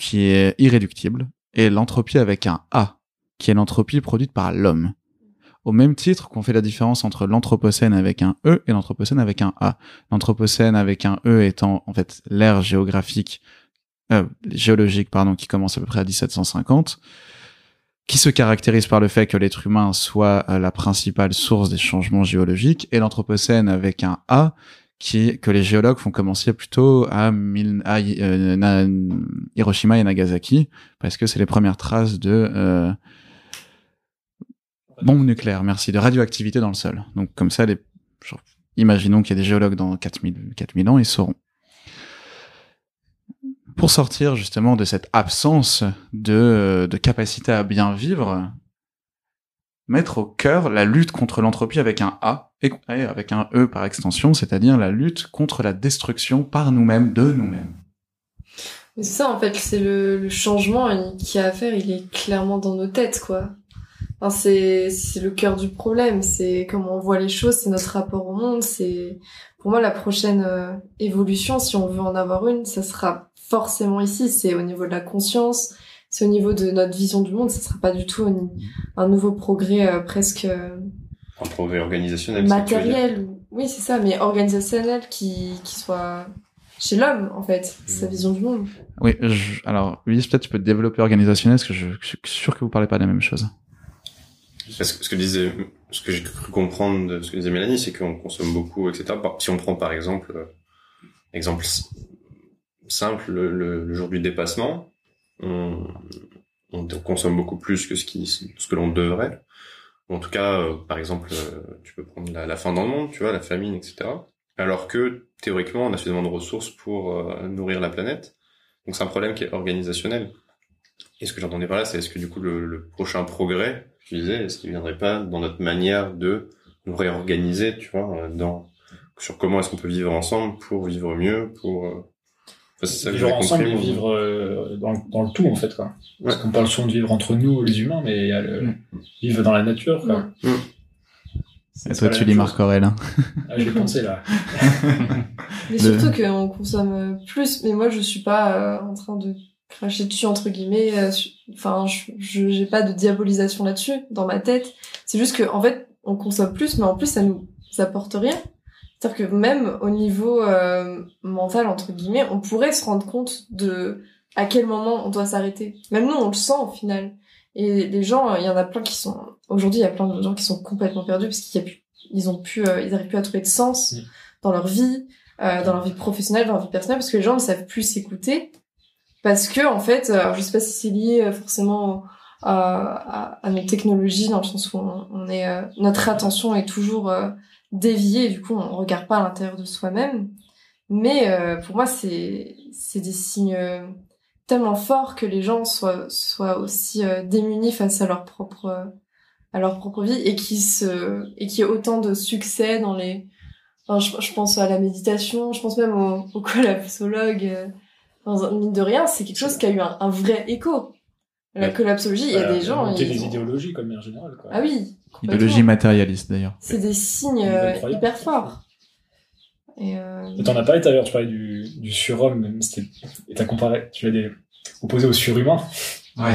qui est irréductible, et l'entropie avec un A, qui est l'entropie produite par l'homme. Au même titre qu'on fait la différence entre l'anthropocène avec un E et l'anthropocène avec un A. L'anthropocène avec un E étant en fait l'ère géographique euh, géologique pardon qui commence à peu près à 1750 qui se caractérise par le fait que l'être humain soit euh, la principale source des changements géologiques et l'anthropocène avec un A qui que les géologues font commencer plutôt à, euh, Hiroshima et Nagasaki parce que c'est les premières traces de euh, bombes nucléaires, merci, de radioactivité dans le sol. Donc comme ça, les, imaginons qu'il y a des géologues dans 4000, 4000 ans, ils sauront pour sortir justement de cette absence de, de capacité à bien vivre, mettre au cœur la lutte contre l'entropie avec un A et avec un E par extension, c'est-à-dire la lutte contre la destruction par nous-mêmes de nous-mêmes. C'est ça, en fait, c'est le, le changement il- qu'il y a à faire, il est clairement dans nos têtes, quoi. Enfin, c'est, c'est le cœur du problème, c'est comment on voit les choses, c'est notre rapport au monde, c'est, pour moi, la prochaine euh, évolution, si on veut en avoir une, ça sera forcément ici, c'est au niveau de la conscience, c'est au niveau de notre vision du monde, ça sera pas du tout un, un nouveau progrès euh, presque euh, Un progrès organisationnel. matériel, ou- oui, c'est ça, mais organisationnel qui, qui soit chez l'homme, en fait, sa vision du monde. Oui, je- alors Ulysse, peut-être tu peux développer organisationnel, parce que je, je suis sûr que vous parlez pas de la même chose. Parce que ce que disait, ce que j'ai cru comprendre de ce que disait Mélanie, c'est qu'on consomme beaucoup, etc. Si on prend par exemple, euh, exemple simple, le, le- le jour du dépassement, on, on consomme beaucoup plus que ce qui, ce que l'on devrait. En tout cas, euh, par exemple, euh, tu peux prendre la, la faim dans le monde, tu vois, la famine, etc. Alors que théoriquement, on a suffisamment de ressources pour euh, nourrir la planète. Donc c'est un problème qui est organisationnel. Et ce que j'entendais par là, c'est est-ce que du coup le, le prochain progrès, tu disais, est-ce qu'il viendrait pas dans notre manière de nous réorganiser, tu vois, dans sur comment est-ce qu'on peut vivre ensemble pour vivre mieux, pour ça que vivre ensemble compris. et vivre euh, dans, le- dans le tout en fait quoi. Parce qu'on parle souvent de vivre entre nous les humains, mais il y a le Mm. vivre dans la nature quoi. Mm. C'est Et toi, tu lis. Marc Aurèle. hein. Ah, j'ai pensé là. Mais surtout qu'on consomme euh, plus. Mais moi, je suis pas euh, en train de cracher dessus entre guillemets. euh, Enfin, je je- j'ai pas de diabolisation là-dessus dans ma tête. C'est juste que en fait, on consomme plus, mais en plus, ça nous apporte rien. C'est-à-dire que même au niveau euh, mental entre guillemets, on pourrait se rendre compte de à quel moment on doit s'arrêter. Même nous, on le sent au final. Et les gens, il y en a plein qui sont aujourd'hui, il y a plein de gens qui sont complètement perdus parce qu'ils ils ont pu, euh, ils arrivent plus à trouver de sens Mm. dans leur vie, euh, dans leur vie professionnelle, dans leur vie personnelle, parce que les gens ne savent plus s'écouter. Parce que, en fait, euh, alors, je sais pas si c'est lié euh, forcément à, à, à nos technologies, dans le sens où on, on est, euh, notre attention est toujours et du coup, on regarde pas à l'intérieur de soi-même. Mais euh, pour moi, c'est c'est des signes euh, tellement forts que les gens soient soient aussi euh, démunis face à leur propre euh, à leur propre vie et qui se et qui ait autant de succès dans les enfin, je, je pense à la méditation je pense même au, au collapsologue euh, dans mine de rien c'est quelque chose qui a eu un, un vrai écho la Ouais. collapsologie il y a Voilà, des gens ils des ont- idéologies comme en général. Quoi. ah oui. Idéologie matérialiste d'ailleurs. c'est des signes euh, hyper forts et euh, t'en as parlé tout à l'heure, tu parlais du, du surhomme, et t'as comparé, tu l'as des, opposé au surhumain. Ouais.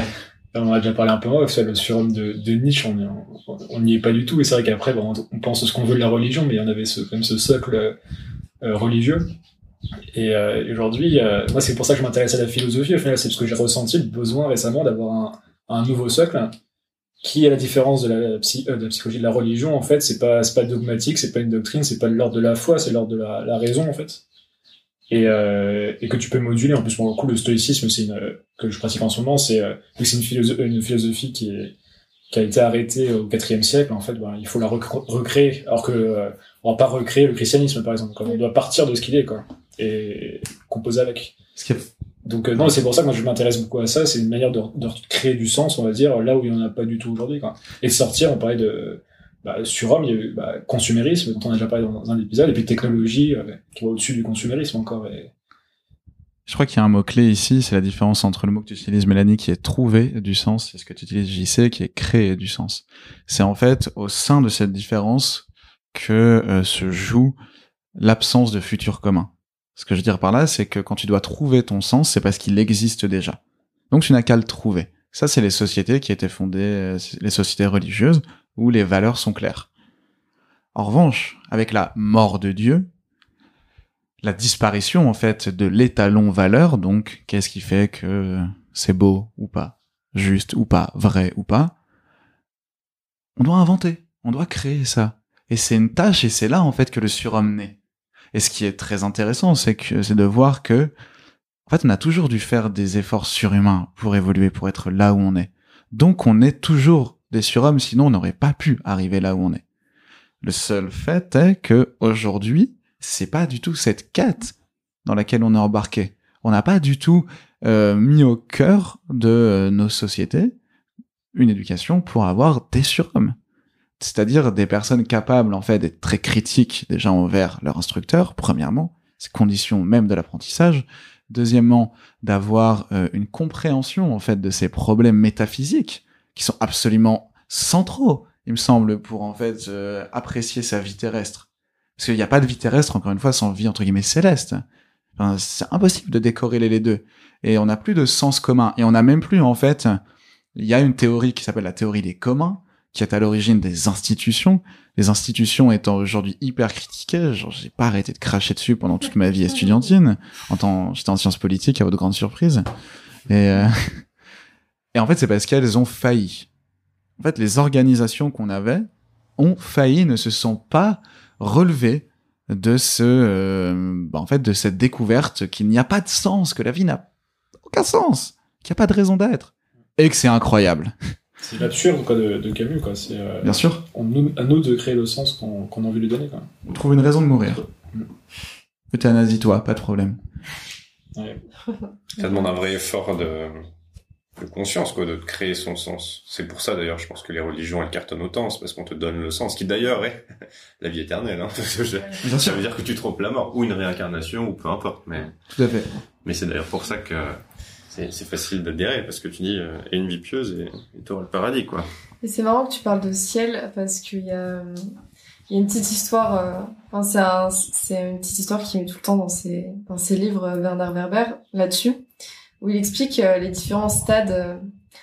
On en a déjà parlé un peu moins, le surhomme de, de Nietzsche, on on- on n'y est pas du tout, et c'est vrai qu'après, bon, on pense ce qu'on veut de la religion, mais il y en avait ce, quand même ce socle euh, religieux. Et euh, aujourd'hui, euh, moi, c'est pour ça que je m'intéresse à la philosophie, au final, c'est parce que j'ai ressenti le besoin récemment d'avoir un, nouveau socle, qui, à la différence de la, psy- euh, de la psychologie de la religion, en fait, c'est pas, pas dogmatique, c'est pas une doctrine, c'est pas l'ordre de la foi, c'est l'ordre de la, raison, en fait. Et, que tu peux moduler. En plus, pour le coup, le stoïcisme, c'est que je pratique en ce moment, c'est, une, philosophe- une philosophie qui a été arrêtée au IVe siècle, en fait, ben, il faut la rec- recréer. Alors que, on va pas recréer le christianisme, par exemple, quoi. On doit partir de ce qu'il est, quoi. Et composer avec. Ce Donc euh, non, c'est pour ça que moi je m'intéresse beaucoup à ça. C'est une manière de, de créer du sens, on va dire, là où il n'y en a pas du tout aujourd'hui. quoi. Et de sortir, on parlait de bah, surhomme, il y a eu bah, consumérisme dont on a déjà parlé dans un épisode, et puis technologie euh, qui va au-dessus du consumérisme encore. Et... Je crois qu'il y a un mot-clé ici, c'est la différence entre le mot que tu utilises, Mélanie, qui est trouver du sens, et ce que tu utilises, JC, qui est créer du sens. C'est en fait au sein de cette différence que euh, se joue l'absence de futur commun. Ce que je veux dire par là, c'est que quand tu dois trouver ton sens, c'est parce qu'il existe déjà. Donc tu n'as qu'à le trouver. Ça, c'est les sociétés qui étaient fondées, euh, les sociétés religieuses, où les valeurs sont claires. En revanche, avec la mort de Dieu, la disparition en fait de l'étalon valeur, donc qu'est-ce qui fait que c'est beau ou pas, juste ou pas, vrai ou pas, on doit inventer, on doit créer ça. Et c'est une tâche et c'est là en fait que le surhomme naît. Et ce qui est très intéressant, c'est que c'est de voir que en fait on a toujours dû faire des efforts surhumains pour évoluer, pour être là où on est. Donc on est toujours des surhommes, sinon on n'aurait pas pu arriver là où on est. Le seul fait est que aujourd'hui, c'est pas du tout cette quête dans laquelle on est embarqué. On n'a pas du tout euh, mis au cœur de euh, nos sociétés une éducation pour avoir des surhommes. C'est-à-dire des personnes capables, en fait, d'être très critiques déjà envers leur instructeur, premièrement, ces conditions même de l'apprentissage. Deuxièmement, d'avoir euh, une compréhension, en fait, de ces problèmes métaphysiques qui sont absolument centraux, il me semble, pour, en fait, euh, apprécier sa vie terrestre. Parce qu'il n'y a pas de vie terrestre, encore une fois, sans vie, entre guillemets, céleste. Enfin, c'est impossible de décorréler les deux. Et on n'a plus de sens commun. Et on n'a même plus, en fait, il y a une théorie qui s'appelle la théorie des communs, qui est à l'origine des institutions. Les institutions étant aujourd'hui hyper critiquées, genre, j'ai pas arrêté de cracher dessus pendant toute ma vie estudiantine. En tant, j'étais en sciences politiques, à votre grande surprise. Et, euh, et en fait, c'est parce qu'elles ont failli. En fait, les organisations qu'on avait ont failli, ne se sont pas relevées de ce, euh, bah, en fait, de cette découverte qu'il n'y a pas de sens, que la vie n'a aucun sens, qu'il n'y a pas de raison d'être, et que c'est incroyable. C'est l'absurde quoi, de, de Camus. Quoi. C'est, euh, Bien sûr. on, à nous de créer le sens qu'on, qu'on a envie de lui donner. Quoi. On trouve une raison de mourir. Euthanasie-toi, pas de problème. Ouais. Ça demande un vrai effort de, de conscience, quoi, de créer son sens. C'est pour ça, d'ailleurs, je pense que les religions, elles cartonnent autant, c'est parce qu'on te donne le sens, qui d'ailleurs est la vie éternelle, hein, parce que je- Bien ça veut dire que tu trompes la mort, ou une réincarnation, ou peu importe, mais, Tout à fait. mais c'est d'ailleurs pour ça que c'est, facile d'adhérer, parce que tu dis, euh, et une vie pieuse, et, et t'auras le paradis, quoi. Et c'est marrant que tu parles de ciel parce qu'il y a, y a une petite histoire. euh, Enfin, c'est un, une petite histoire qui met tout le temps dans ses dans ses livres euh, Werner Werber là-dessus, où il explique euh, les différents stades. euh,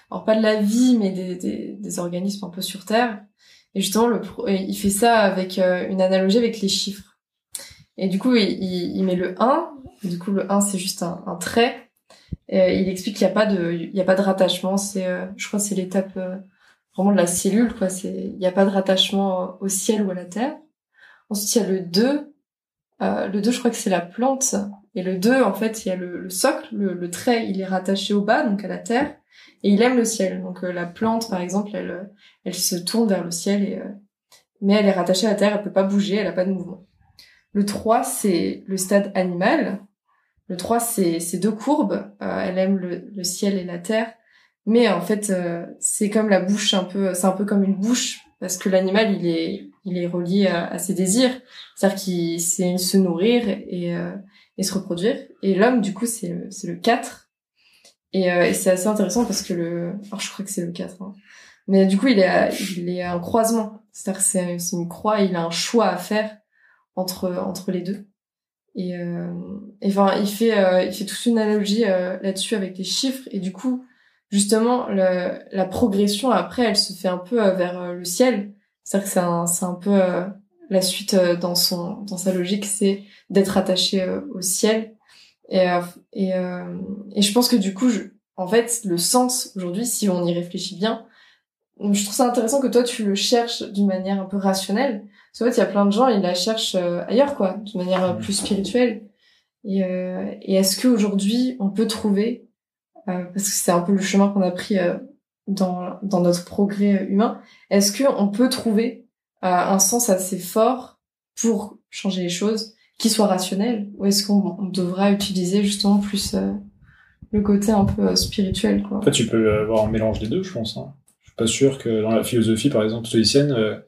alors pas de la vie, mais des, des, des organismes un peu sur Terre. Et justement, le, il fait ça avec euh, une analogie avec les chiffres. Et du coup, il, il, il met le 1. Du coup, le 1, c'est juste un, un trait. Et il explique qu'il n'y a pas de, il y a pas de rattachement. C'est, euh, je crois, c'est l'étape euh, vraiment de la cellule, quoi. C'est, il n'y a pas de rattachement au ciel ou à la terre. Ensuite, il y a le 2. Euh, le 2, je crois que c'est la plante. Et le 2, en fait, il y a le, le socle, le, le trait, il est rattaché au bas, donc à la terre. Et il aime le ciel. Donc euh, la plante, par exemple, elle, euh, elle se tourne vers le ciel, et, euh, mais elle est rattachée à la terre, elle peut pas bouger, elle a pas de mouvement. Le 3, c'est le stade animal. Le 3, c'est deux courbes. Euh, elle aime le, le ciel et la terre, mais en fait euh, c'est comme la bouche un peu c'est un peu comme une bouche parce que l'animal il est il est relié à, à ses désirs. C'est-à-dire qu'il c'est se nourrir et euh, et se reproduire. Et l'homme du coup c'est le- le 4 et, euh, et c'est assez intéressant parce que le alors je crois que c'est le 4 hein. mais du coup il est il est un croisement. C'est-à-dire que c'est une croix il a un choix à faire entre entre les deux et, euh, et enfin il fait euh, il fait toute une analogie euh, là-dessus avec les chiffres. Et du coup justement le, la progression après elle se fait un peu vers le ciel. C'est-à-dire que c'est un c'est un peu la suite dans son dans sa logique c'est d'être attaché au ciel. Et et et je pense que du coup je, en fait le sens aujourd'hui si on y réfléchit bien je trouve ça intéressant que toi tu le cherches d'une manière un peu rationnelle parce qu'en fait il y a plein de gens ils la cherchent euh, ailleurs quoi d'une manière euh, plus spirituelle et, euh, et est-ce qu'aujourd'hui on peut trouver euh, parce que c'est un peu le chemin qu'on a pris euh, dans dans notre progrès euh, humain est-ce que on peut trouver euh, un sens assez fort pour changer les choses qui soit rationnel ou est-ce qu'on on devra utiliser justement plus euh, le côté un peu spirituel quoi? En fait, tu peux avoir un mélange des deux, je pense. Hein. Je suis pas sûr que dans la philosophie, par exemple, stoïcienne, euh,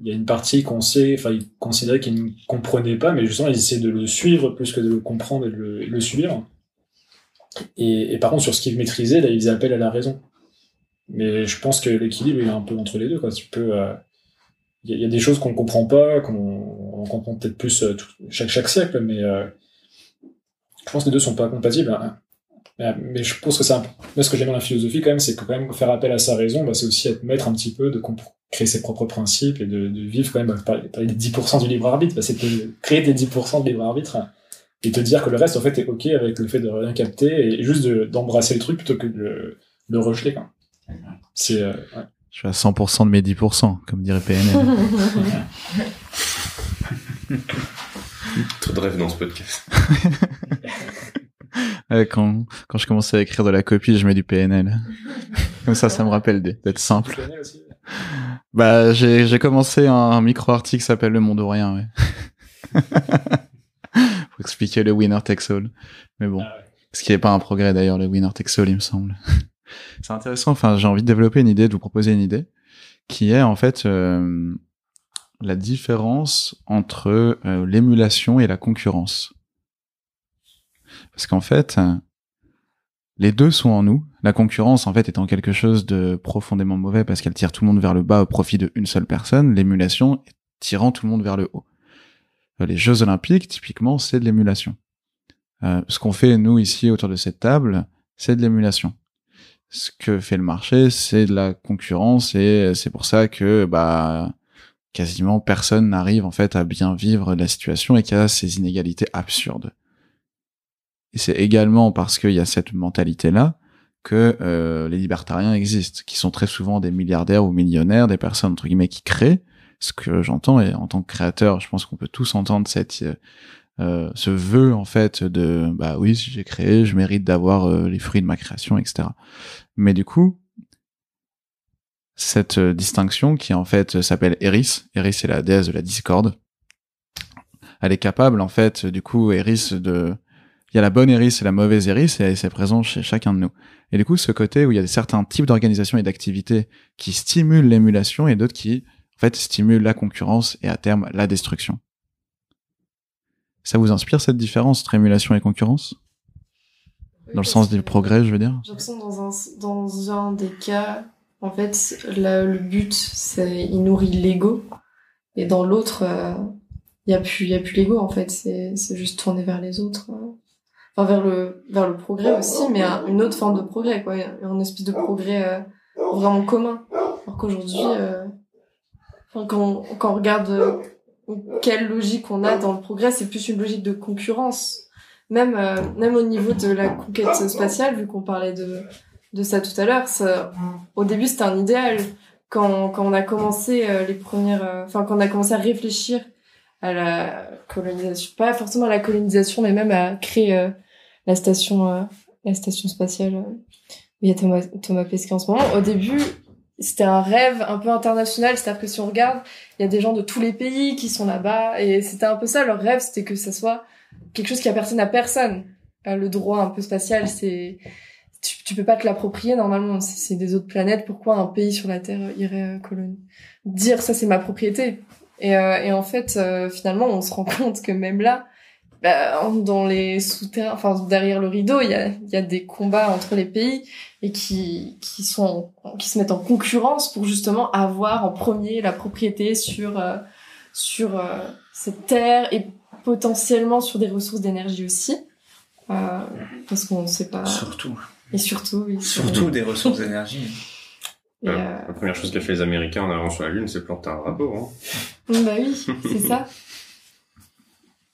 il y a une partie qu'on sait, enfin, ils considéraient qu'ils ne comprenaient pas, mais justement, ils essaient de le suivre plus que de le comprendre et de le, le subir. Et, par contre, sur ce qu'ils maîtrisaient, là, ils faisaient appel à la raison. Mais je pense que l'équilibre, il est un peu entre les deux, quoi. Tu peux, euh, il y, a- des choses qu'on comprend pas, qu'on on comprend peut-être plus euh, chaque, siècle, mais euh, je pense que les deux sont pas compatibles. hein. Mais, je pense que c'est un moi, ce que j'aime dans la philosophie, quand même, c'est que quand même faire appel à sa raison, bah, c'est aussi maître un petit peu de compr- créer ses propres principes et de, de vivre quand même bah, par, par les 10% du libre arbitre. Bah, c'est de créer tes 10% de libre arbitre et te dire que le reste, en fait, est ok avec le fait de rien capter et juste de- d'embrasser le truc plutôt que de le, de rejeter. Quoi. C'est euh, ouais. Je suis à 100% de mes 10%, comme dirait PNL. Trop de rêves dans ce podcast. Quand, quand je commençais à écrire de la copie, je mets du PNL. Comme ça, ça me rappelle des- d'être simple. Aussi Bah, j'ai commencé un, un micro-article qui s'appelle Le Monde ou Rien, ouais. Faut expliquer le winner takes all. Mais bon. Ah ouais. Ce qui n'est pas un progrès d'ailleurs, le winner takes all, il me semble. C'est intéressant, enfin, j'ai envie de développer une idée, de vous proposer une idée, qui est en fait euh, la différence entre euh, l'émulation et la concurrence. Parce qu'en fait, les deux sont en nous. La concurrence, en fait, étant quelque chose de profondément mauvais parce qu'elle tire tout le monde vers le bas au profit d'une seule personne, l'émulation tirant tout le monde vers le haut. Euh, Les Jeux Olympiques, typiquement, c'est de l'émulation. Euh, ce qu'on fait, nous, ici, autour de cette table, c'est de l'émulation. Ce que fait le marché, c'est de la concurrence et c'est pour ça que, bah, quasiment personne n'arrive, en fait, à bien vivre la situation et qu'il y a ces inégalités absurdes. Et c'est également parce qu'il y a cette mentalité-là que euh, les libertariens existent, qui sont très souvent des milliardaires ou millionnaires, des personnes entre guillemets qui créent. Ce que j'entends et en tant que créateur, je pense qu'on peut tous entendre cette euh, ce vœu en fait de bah oui, j'ai créé, je mérite d'avoir euh, les fruits de ma création, etc. Mais du coup, cette euh, distinction qui en fait s'appelle Eris, Eris c'est la déesse de la discorde. Elle est capable en fait, du coup, Eris de il y a la bonne Eris et la mauvaise Eris et c'est présent chez chacun de nous. Et du coup, ce côté où il y a certains types d'organisations et d'activités qui stimulent l'émulation et d'autres qui, en fait, stimulent la concurrence et à terme la destruction. Ça vous inspire cette différence entre émulation et concurrence? Dans le sens du progrès, je veux dire? J'ai l'impression dans un, dans un des cas, en fait, la- le but, c'est il nourrit l'ego. Et dans l'autre, il y a plus, y a plus l'ego, en fait. C'est c'est juste tourner vers les autres. euh. Enfin, vers le, vers le progrès aussi, mais un- une autre forme de progrès, quoi. Un espèce de progrès euh, vraiment commun. Alors qu'aujourd'hui, euh, enfin, quand, on- quand on regarde euh, quelle logique on a dans le progrès, c'est plus une logique de concurrence. Même euh, même au niveau de la conquête spatiale vu qu'on parlait de de ça tout à l'heure ça- au début c'était un idéal. Quand quand on a commencé euh, les premières euh, enfin quand on a commencé à réfléchir à la colonisation pas forcément à la colonisation mais même à créer euh, la station euh, la station spatiale où il y a Thomas Thomas Pesquet en ce moment au début c'était un rêve un peu international c'est-à-dire que si on regarde il y a des gens de tous les pays qui sont là-bas et c'était un peu ça leur rêve c'était que ça soit quelque chose qui appartient à personne. Euh, le droit un peu spatial, c'est tu, tu peux pas te l'approprier normalement. C'est des autres planètes. Pourquoi un pays sur la Terre irait euh, coloniser Dire ça, c'est ma propriété? Et, euh, et en fait, euh, finalement, on se rend compte que même là, bah, dans les souterrains, enfin derrière le rideau, il y a, il y a des combats entre les pays et qui qui sont qui se mettent en concurrence pour justement avoir en premier la propriété sur euh, sur euh, cette terre et potentiellement sur des ressources d'énergie aussi, euh, parce qu'on ne sait pas. Surtout. Et surtout, oui, sur- Surtout des ressources d'énergie. Euh, euh, La première chose qu'a fait les Américains en allant sur la Lune, c'est planter un drapeau. Hein. Bah oui, c'est ça.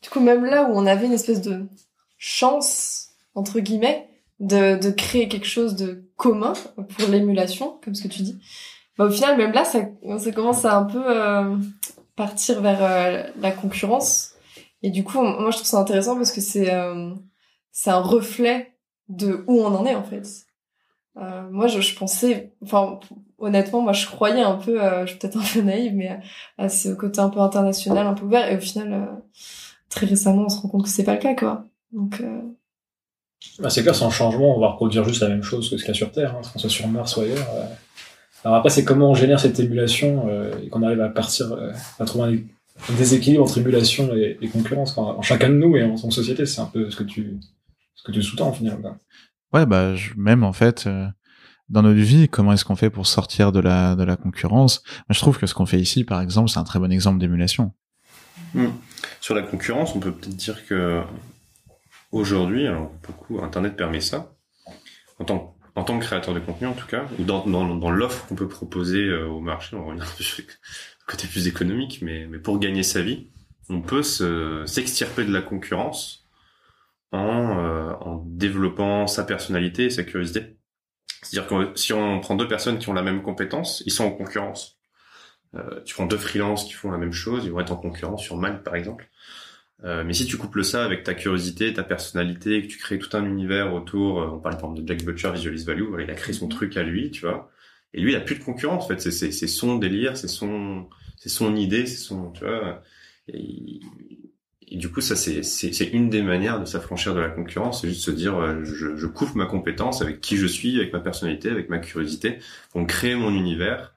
Du coup, même là où on avait une espèce de chance, entre guillemets, de, de créer quelque chose de commun pour l'émulation, comme ce que tu dis, bah au final, même là, ça, ça commence à un peu euh, partir vers euh, la concurrence. Et du coup, moi, je trouve ça intéressant parce que c'est euh, c'est un reflet de où on en est, en fait. Euh, moi, je, je pensais, enfin, honnêtement, moi, je croyais un peu, euh, je suis peut-être un peu naïve, mais à ce côté un peu international, un peu ouvert. Et au final, très récemment, on se rend compte que c'est pas le cas, quoi. Donc, euh, Bah, c'est clair, sans changement, on va reproduire juste la même chose que ce qu'il y a sur Terre, hein, qu'on soit sur Mars ou ailleurs. euh. Alors après, c'est comment on génère cette émulation euh, et qu'on arrive à partir, euh, à trouver un, un déséquilibre entre émulation et, et concurrence quoi, en chacun de nous et en tant que société. C'est un peu ce que tu, ce que tu sous-tends, au final. quoi. Ouais, bah, je- même en fait, euh, dans notre vie, comment est-ce qu'on fait pour sortir de la, de la concurrence? Je trouve que ce qu'on fait ici, par exemple, c'est un très bon exemple d'émulation. Sur la concurrence, on peut peut-être dire que aujourd'hui, alors beaucoup, Internet permet ça. En tant, que créateur de contenu, en tout cas, ou dans, l'offre qu'on peut proposer euh, au marché, on peu sur le côté plus économique, mais, pour gagner sa vie, on peut se, s'extirper de la concurrence en, euh, en développant sa personnalité et sa curiosité. C'est-à-dire que si on prend deux personnes qui ont la même compétence, ils sont en concurrence. Euh, tu prends deux freelances qui font la même chose, ils vont être en concurrence sur Malte par exemple. Euh, mais si tu couples ça avec ta curiosité, ta personnalité, que tu crées tout un univers autour, euh, on parle par exemple de Jack Butcher, Visualize Value, il a créé son truc à lui, tu vois. Et lui, il a plus de concurrence en fait. C'est c'est c'est son délire, c'est son c'est son idée, c'est son tu vois. Et, et du coup, ça c'est c'est c'est une des manières de s'affranchir de la concurrence, c'est juste se dire euh, je je coupe ma compétence avec qui je suis, avec ma personnalité, avec ma curiosité, pour créer mon univers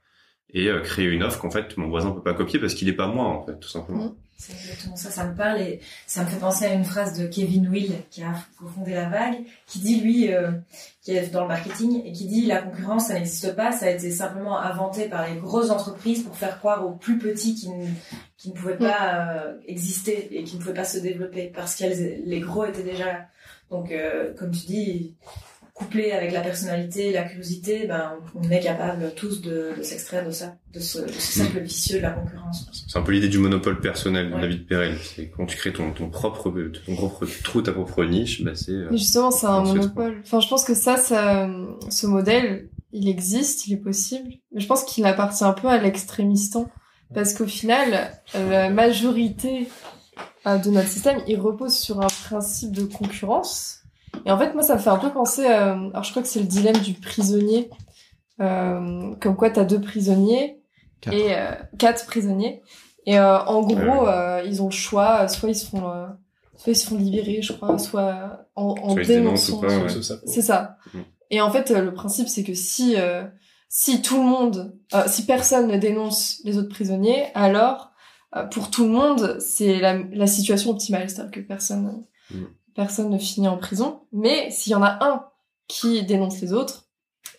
et euh, créer une offre qu'en fait mon voisin peut pas copier parce qu'il est pas moi en fait tout simplement. C'est exactement ça, ça me parle et ça me fait penser à une phrase de Kevin Will qui a cofondé La Vague, qui dit lui, euh, qui est dans le marketing et qui dit la concurrence ça n'existe pas, ça a été simplement inventé par les grosses entreprises pour faire croire aux plus petits qui ne, qui ne pouvaient pas euh, exister et qui ne pouvaient pas se développer parce que les gros étaient déjà là. Donc euh, comme tu dis, couplé avec la personnalité, la curiosité, ben on est capable tous de, de s'extraire de ça, de ce, de ce cercle vicieux de la concurrence. C'est un peu l'idée du monopole personnel de Ouais. David Perel. C'est quand tu crées ton, ton propre ton propre trou, ta propre niche, bah c'est euh, mais justement, c'est un monopole. Enfin, je pense que ça, ça, ce modèle, il existe, il est possible. Mais je pense qu'il appartient un peu à l'extrémistan. Parce qu'au final, la majorité euh, de notre système, il repose sur un principe de concurrence. Et en fait, moi, ça me fait un peu penser, euh, alors je crois que c'est le dilemme du prisonnier, euh, comme quoi t'as deux prisonniers Quatre. et euh, quatre prisonniers. Et euh, en gros, euh, ils ont le choix, soit ils se font, euh, soit ils se font libérer, je crois, soit en, en dénonçant. ouais. C'est ça. Mhm. Et en fait, le principe, c'est que si euh, si tout le monde, euh, si personne ne dénonce les autres prisonniers, alors euh, pour tout le monde, c'est la, la situation optimale, c'est-à-dire que personne Mhm. Personne ne finit en prison. Mais s'il y en a un qui dénonce les autres,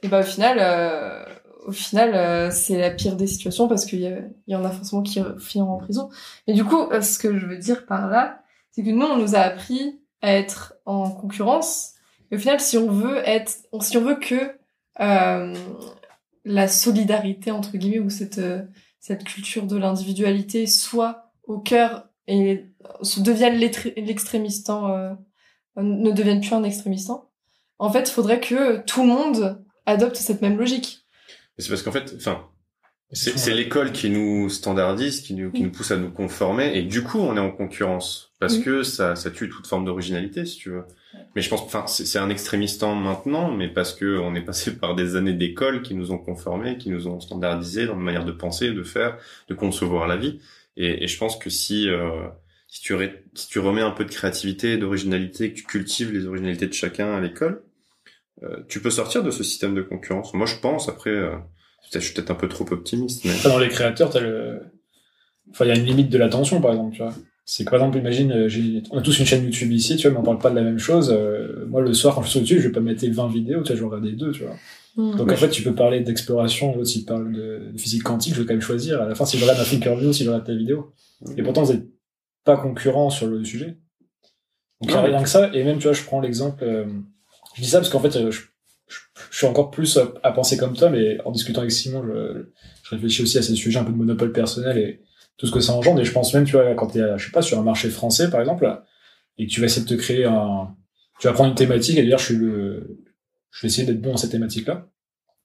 et ben au final, euh, au final, euh, c'est la pire des situations parce qu'il y, en a forcément qui finiront en prison. Et du coup, euh, ce que je veux dire par là, c'est que nous, on nous a appris à être en concurrence. Et au final, si on veut être, si on veut que euh, la solidarité entre guillemets ou cette euh, cette culture de l'individualité soit au cœur et se devienne l'extrémistan, euh, ne devienne plus un extrémistan. En fait, il faudrait que tout le monde adopte cette même logique. C'est parce qu'en fait, enfin, c'est l'école qui nous standardise, qui nous, qui Oui. nous pousse à nous conformer, et du coup, on est en concurrence parce que ça, ça tue toute forme d'originalité, si tu veux. Mais je pense, enfin, c'est un extrémistant maintenant, mais parce que on est passé par des années d'école qui nous ont conformés, qui nous ont standardisé dans la manière de penser, de faire, de concevoir la vie. Et, et je pense que si euh, si tu ré- si tu remets un peu de créativité, d'originalité, que tu cultives les originalités de chacun à l'école, euh, tu peux sortir de ce système de concurrence. Moi, je pense. Après, euh, peut-être, je suis peut-être un peu trop optimiste, mais Enfin, dans les créateurs, t'as le... Enfin, il y a une limite de l'attention, par exemple, tu vois. C'est que, par exemple, imagine, euh, j'ai... on a tous une chaîne YouTube ici, tu vois, mais on parle pas de la même chose. Euh, moi, le soir, quand je suis dessus, je vais pas mettre 20 vidéos, tu vois, je vais regarder deux, tu vois. Mm. Donc, en fait, tu peux parler d'exploration, l'autre, s'il parle de, de physique quantique, je vais quand même choisir. À la fin, si je regarde ma Thinkerview, si je regarde ta vidéo. Et pourtant, vous êtes pas concurrents sur le sujet. Donc, Non, rien que ça. Et même, tu vois, je prends l'exemple, euh, je dis ça parce qu'en fait, euh, je, je, je suis encore plus à, à penser comme toi, mais en discutant avec Simon, je, je réfléchis aussi à ces sujets un peu de monopole personnel et tout ce que ça engendre. Et je pense même, tu vois, quand t'es, à, je sais pas, sur un marché français, par exemple, et que tu vas essayer de te créer un, tu vas prendre une thématique et dire, je suis le, je vais essayer d'être bon dans cette thématique-là.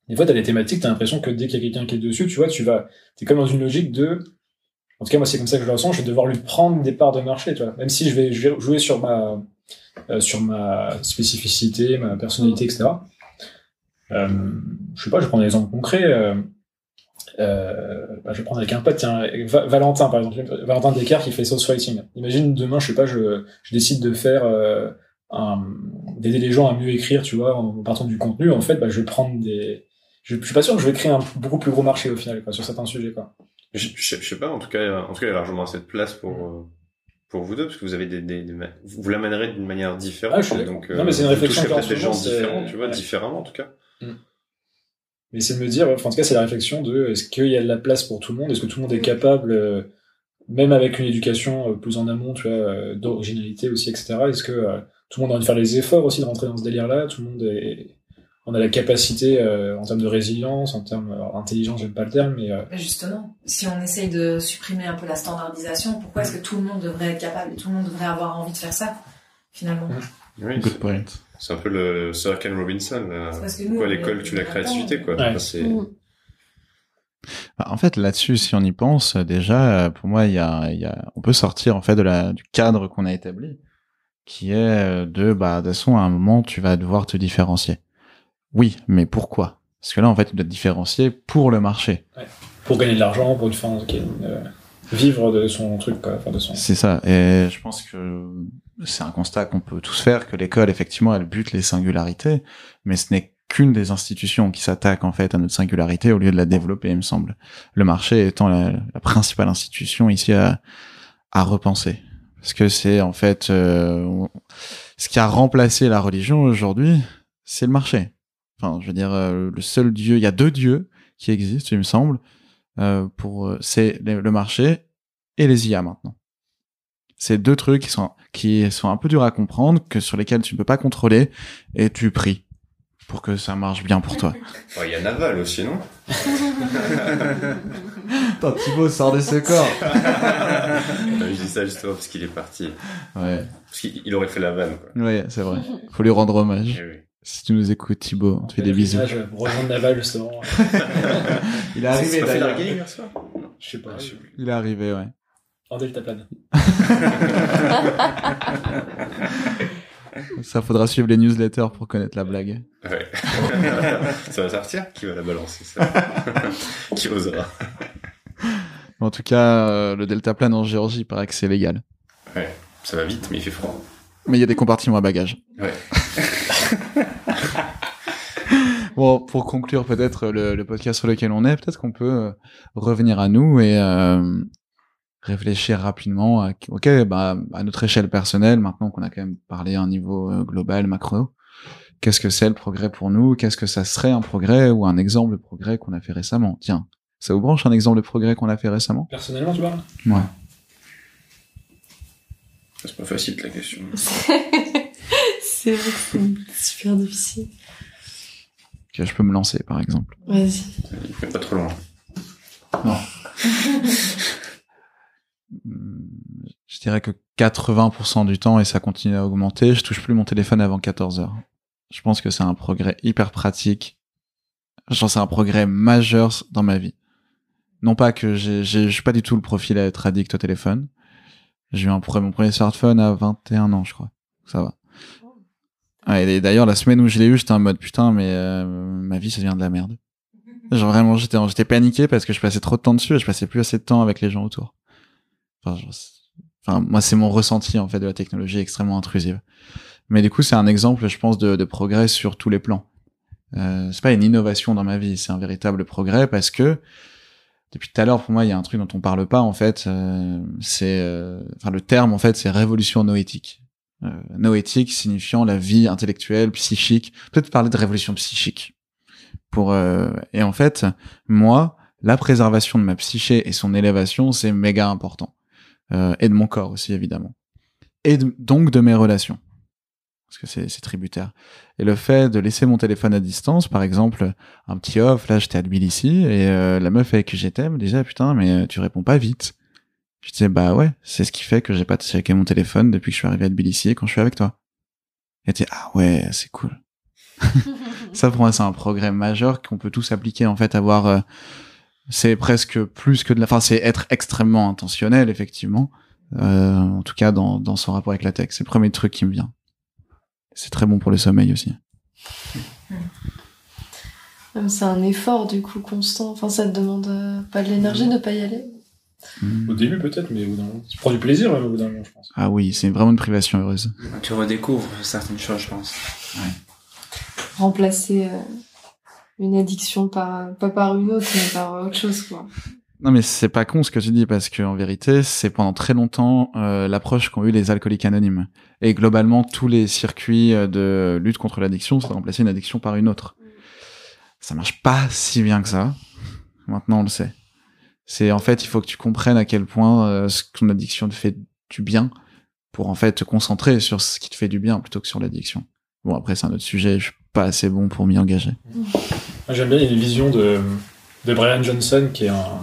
Des fois, t'as des thématiques, t'as l'impression que dès qu'il y a quelqu'un qui est dessus, tu vois, tu vas, t'es comme dans une logique de, en tout cas, moi, c'est comme ça que je le ressens, je vais devoir lui prendre des parts de marché, tu vois. Même si je vais, jouer sur ma, euh, sur ma spécificité, ma personnalité, etc. Euh, je sais pas, je prendre un exemple concret. Euh, euh, bah, je vais prendre avec un pote, tiens, Va- Valentin, par exemple. Valentin Descartes qui fait Sauce Fighting. Imagine demain, je sais pas, je, décide de faire, d'aider les gens à mieux écrire, tu vois, en partant du contenu. En fait, bah, je vais prendre des, je, je suis pas sûr que je vais créer un beaucoup plus gros marché au final, quoi, sur certains sujets, quoi. Je, je, je sais pas, en tout cas, en tout cas, il y a largement assez de place pour, euh, pour vous deux, parce que vous avez des, des, des vous l'amènerez d'une manière différente. Ah, je suis donc, euh, Non, mais c'est une réflexion peut-être des en gens différents, tu vois, ouais. différemment, en tout cas. Mais c'est de me dire, enfin, en tout cas, c'est la réflexion de est-ce qu'il y a de la place pour tout le monde? Est-ce que tout le monde est capable, euh, même avec une éducation euh, plus en amont, tu vois, euh, d'originalité aussi, etc. Est-ce que euh, tout le monde a envie de faire les efforts aussi de rentrer dans ce délire-là? Tout le monde est, on a la capacité euh, en termes de résilience, en termes alors, intelligence, j'aime pas le terme, mais euh, Mais Justement, si on essaye de supprimer un peu la standardisation, pourquoi est-ce que tout le monde devrait être capable et tout le monde devrait avoir envie de faire ça, finalement? Oui, Good c'est- point. c'est un peu le Sir Ken Robinson, là. C'est parce que nous, Pourquoi on l'école tue la créativité, quoi. Ouais. Enfin, c'est, Mm. Bah, En fait, là-dessus, si on y pense, euh, déjà, euh, pour moi, il y a, il y a, on peut sortir en fait de la, du cadre qu'on a établi, qui est euh, de, bah, de toute façon, à un moment, tu vas devoir te différencier. Oui, mais pourquoi? Parce que là, en fait, tu dois te différencier pour le marché. pour gagner de l'argent, pour enfin, ok, euh, vivre de son truc, quoi, enfin de son. C'est ça. Et je pense que c'est un constat qu'on peut tous faire que l'école, effectivement, elle bute les singularités, mais ce n'est qu'une des institutions qui s'attaque en fait à notre singularité au lieu de la développer, il me semble. Le marché étant la, la principale institution ici à, à repenser. Parce que c'est en fait euh, ce qui a remplacé la religion aujourd'hui, c'est le marché. Enfin, je veux dire, euh, le seul dieu, il y a deux dieux qui existent, il me semble. Euh, pour euh, c'est le le marché et les IA maintenant. C'est deux trucs qui sont qui sont un peu durs à comprendre, que sur lesquels tu ne peux pas contrôler et tu pries pour que ça marche bien pour toi. Oh, il y a Naval aussi, non? Attends, Thibaut sort de ce corps. Euh, je dis ça justement parce qu'il est parti. Ouais, Parce qu'il il aurait fait la vanne, quoi. ouais, c'est vrai. Faut lui rendre hommage. Eh oui. Si tu nous écoutes, Thibaut, on te fait des bisous. Là, je vais rejoindre Naval, justement. Il est C'est arrivé pas fait larguer hier soir? Je sais pas. Ah, je. Il est arrivé, ouais. En delta plane. Ça faudra suivre les newsletters pour connaître la blague. Ouais. ça va sortir? Qui va la balancer, ça? Qui osera? En tout cas, euh, le deltaplane en Géorgie, il paraît que c'est légal. Ouais. Ça va vite, mais il fait froid. Mais il y a des compartiments à bagages. Ouais. Bon, pour conclure peut-être le, le podcast sur lequel on est, peut-être qu'on peut euh, revenir à nous et euh, réfléchir rapidement à, ok, bah, à notre échelle personnelle, maintenant qu'on a quand même parlé à un niveau euh, global, macro, qu'est-ce que c'est le progrès pour nous? Qu'est-ce que ça serait un progrès ou un exemple de progrès qu'on a fait récemment? Tiens, ça vous branche un exemple de progrès qu'on a fait récemment? Personnellement, tu parles Ouais. C'est pas facile, la question. c'est vrai que c'est super difficile. Que je peux me lancer, par exemple. Vas-y. Il fait pas trop loin. Hum, Je dirais que 80% du temps, et ça continue à augmenter, je touche plus mon téléphone avant 14 heures. Je pense que c'est un progrès hyper pratique. Je pense que c'est un progrès majeur dans ma vie. Non pas que je suis pas du tout le profil à être addict au téléphone. J'ai eu un, mon premier smartphone à 21 ans, je crois. Ça va. Ouais, et d'ailleurs, la semaine où je l'ai eu, j'étais en mode putain, mais euh, ma vie, ça devient de la merde. Genre vraiment, j'étais, j'étais paniqué parce que je passais trop de temps dessus et je passais plus assez de temps avec les gens autour. Enfin, genre, enfin, moi, c'est mon ressenti en fait de la technologie extrêmement intrusive. Mais du coup, c'est un exemple, je pense, de, de progrès sur tous les plans. Euh, c'est pas une innovation dans ma vie, c'est un véritable progrès parce que depuis tout à l'heure, pour moi, il y a un truc dont on parle pas en fait. Euh, c'est, euh, enfin, le terme en fait, c'est révolution noétique. Euh, noétique signifiant la vie intellectuelle, psychique. Peut-être parler de révolution psychique. Pour euh, et en fait, moi, la préservation de ma psyché et son élévation, c'est méga important. Euh, et de mon corps aussi, évidemment. Et donc de mes relations. Parce que c'est tributaire. Et le fait de laisser mon téléphone à distance, par exemple, un petit off, là j'étais à Tbilissi, et euh, la meuf avec qui j'étais me disait, putain, mais euh, tu réponds pas vite. Je disais, bah ouais, c'est ce qui fait que j'ai pas checké mon téléphone depuis que je suis arrivé à Tbilissi et quand je suis avec toi. Et était, ah ouais, c'est cool. Ça pour moi c'est un progrès majeur qu'on peut tous appliquer en fait avoir euh, c'est presque plus que de la enfin c'est être extrêmement intentionnel effectivement euh, en tout cas dans, dans son rapport avec la tech c'est le premier truc qui me vient c'est très bon pour le sommeil aussi c'est un effort du coup constant. Enfin, ça te demande euh, pas de l'énergie de pas y aller. Au début, peut-être, mais au bout d'un moment. Tu prends du plaisir, même, au bout d'un moment, je pense. ah oui c'est vraiment une privation heureuse Tu redécouvres certaines choses, je pense. Remplacer euh, une addiction par pas par une autre, mais par autre chose quoi. non mais c'est pas con ce que tu dis parce que en vérité c'est pendant très longtemps euh, l'approche qu'ont eu les alcooliques anonymes et globalement tous les circuits euh, de lutte contre l'addiction c'est de remplacer une addiction par une autre ça marche pas si bien que ça maintenant on le sait c'est en fait il faut que tu comprennes à quel point euh, ce ton addiction te fait du bien pour en fait te concentrer sur ce qui te fait du bien plutôt que sur l'addiction bon après c'est un autre sujet je suis pas assez bon pour m'y engager Moi, j'aime bien, il y a une vision de, de Brian Johnson, qui est, un,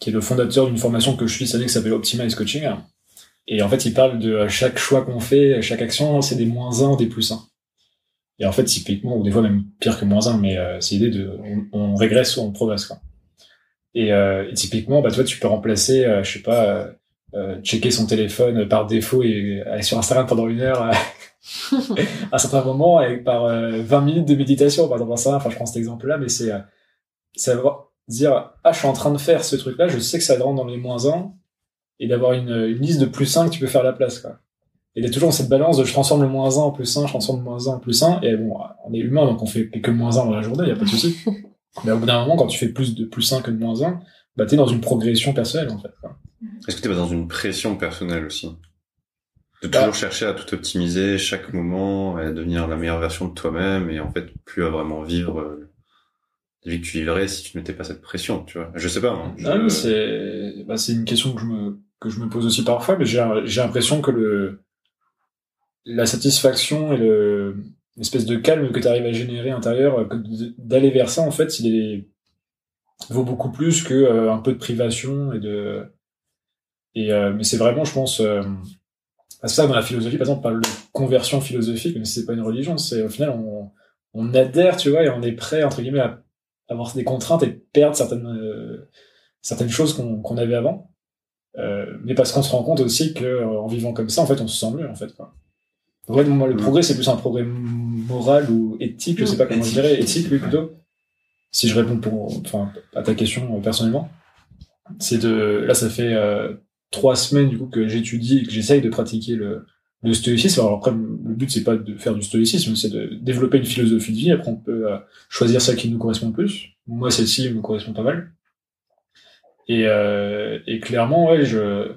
qui est le fondateur d'une formation que je suis cette année qui s'appelle Optimize Coaching. Et en fait, il parle de à chaque choix qu'on fait, à chaque action, c'est des moins 1 des plus 1. Et en fait, typiquement, ou des fois même pire que moins 1, mais euh, c'est l'idée de on, on régresse ou on progresse. Quoi. Et, euh, et typiquement, bah, toi, tu peux remplacer, euh, je sais pas, euh, checker son téléphone par défaut et aller sur Instagram pendant une heure. à un certain moment avec par euh, 20 minutes de méditation par exemple ça enfin je prends cet exemple là mais c'est euh, c'est avoir- dire ah je suis en train de faire ce truc là je sais que ça rentre dans les moins 1 et d'avoir une, une liste de plus 1 que tu peux faire la place quoi et est toujours dans cette balance de je transforme le moins 1 en plus 1 je transforme le moins 1 en plus 1 et bon on est humain donc on fait que moins 1 dans la journée y a pas de souci mais au bout d'un moment quand tu fais plus de plus 1 que de moins 1 bah t'es dans une progression personnelle en fait quoi. Est-ce que t'es pas dans une pression personnelle aussi? De Bah. toujours chercher à tout optimiser chaque moment, à devenir la meilleure version de toi-même et en fait plus à vraiment vivre euh, la vie que tu vivrais si tu n'étais pas cette pression, tu vois. Je sais pas. Hein, je- Ah, mais c'est bah, c'est une question que je me que je me pose aussi parfois, mais j'ai j'ai l'impression que le la satisfaction et le l'espèce de calme que tu arrives à générer intérieur, d- d'aller vers ça en fait, il est vaut beaucoup plus que euh, un peu de privation et de et euh, mais c'est vraiment, je pense. Euh, c'est ça dans la philosophie, par exemple, on parle de conversion philosophique, mais c'est pas une religion, c'est au final on on adhère, tu vois, et on est prêt entre guillemets à avoir des contraintes et perdre certaines euh, certaines choses qu'on avait avant. Euh, mais parce qu'on se rend compte aussi que euh, en vivant comme ça, en fait, on se sent mieux, en fait. Quoi. Fait, moi, le Mm. progrès, c'est plus un progrès moral ou éthique, je sais pas comment je Éthique. dirais, éthique, oui, plutôt. Si je réponds pour, enfin, à ta question euh, personnellement, c'est de, là, ça fait euh, trois semaines du coup que j'étudie et que j'essaye de pratiquer le, le stoïcisme. Alors après, le but c'est pas de faire du stoïcisme, c'est de développer une philosophie de vie. Après, on peut euh, choisir celle qui nous correspond le plus. Moi, celle-ci me correspond pas mal. Et, euh, et clairement, ouais, je,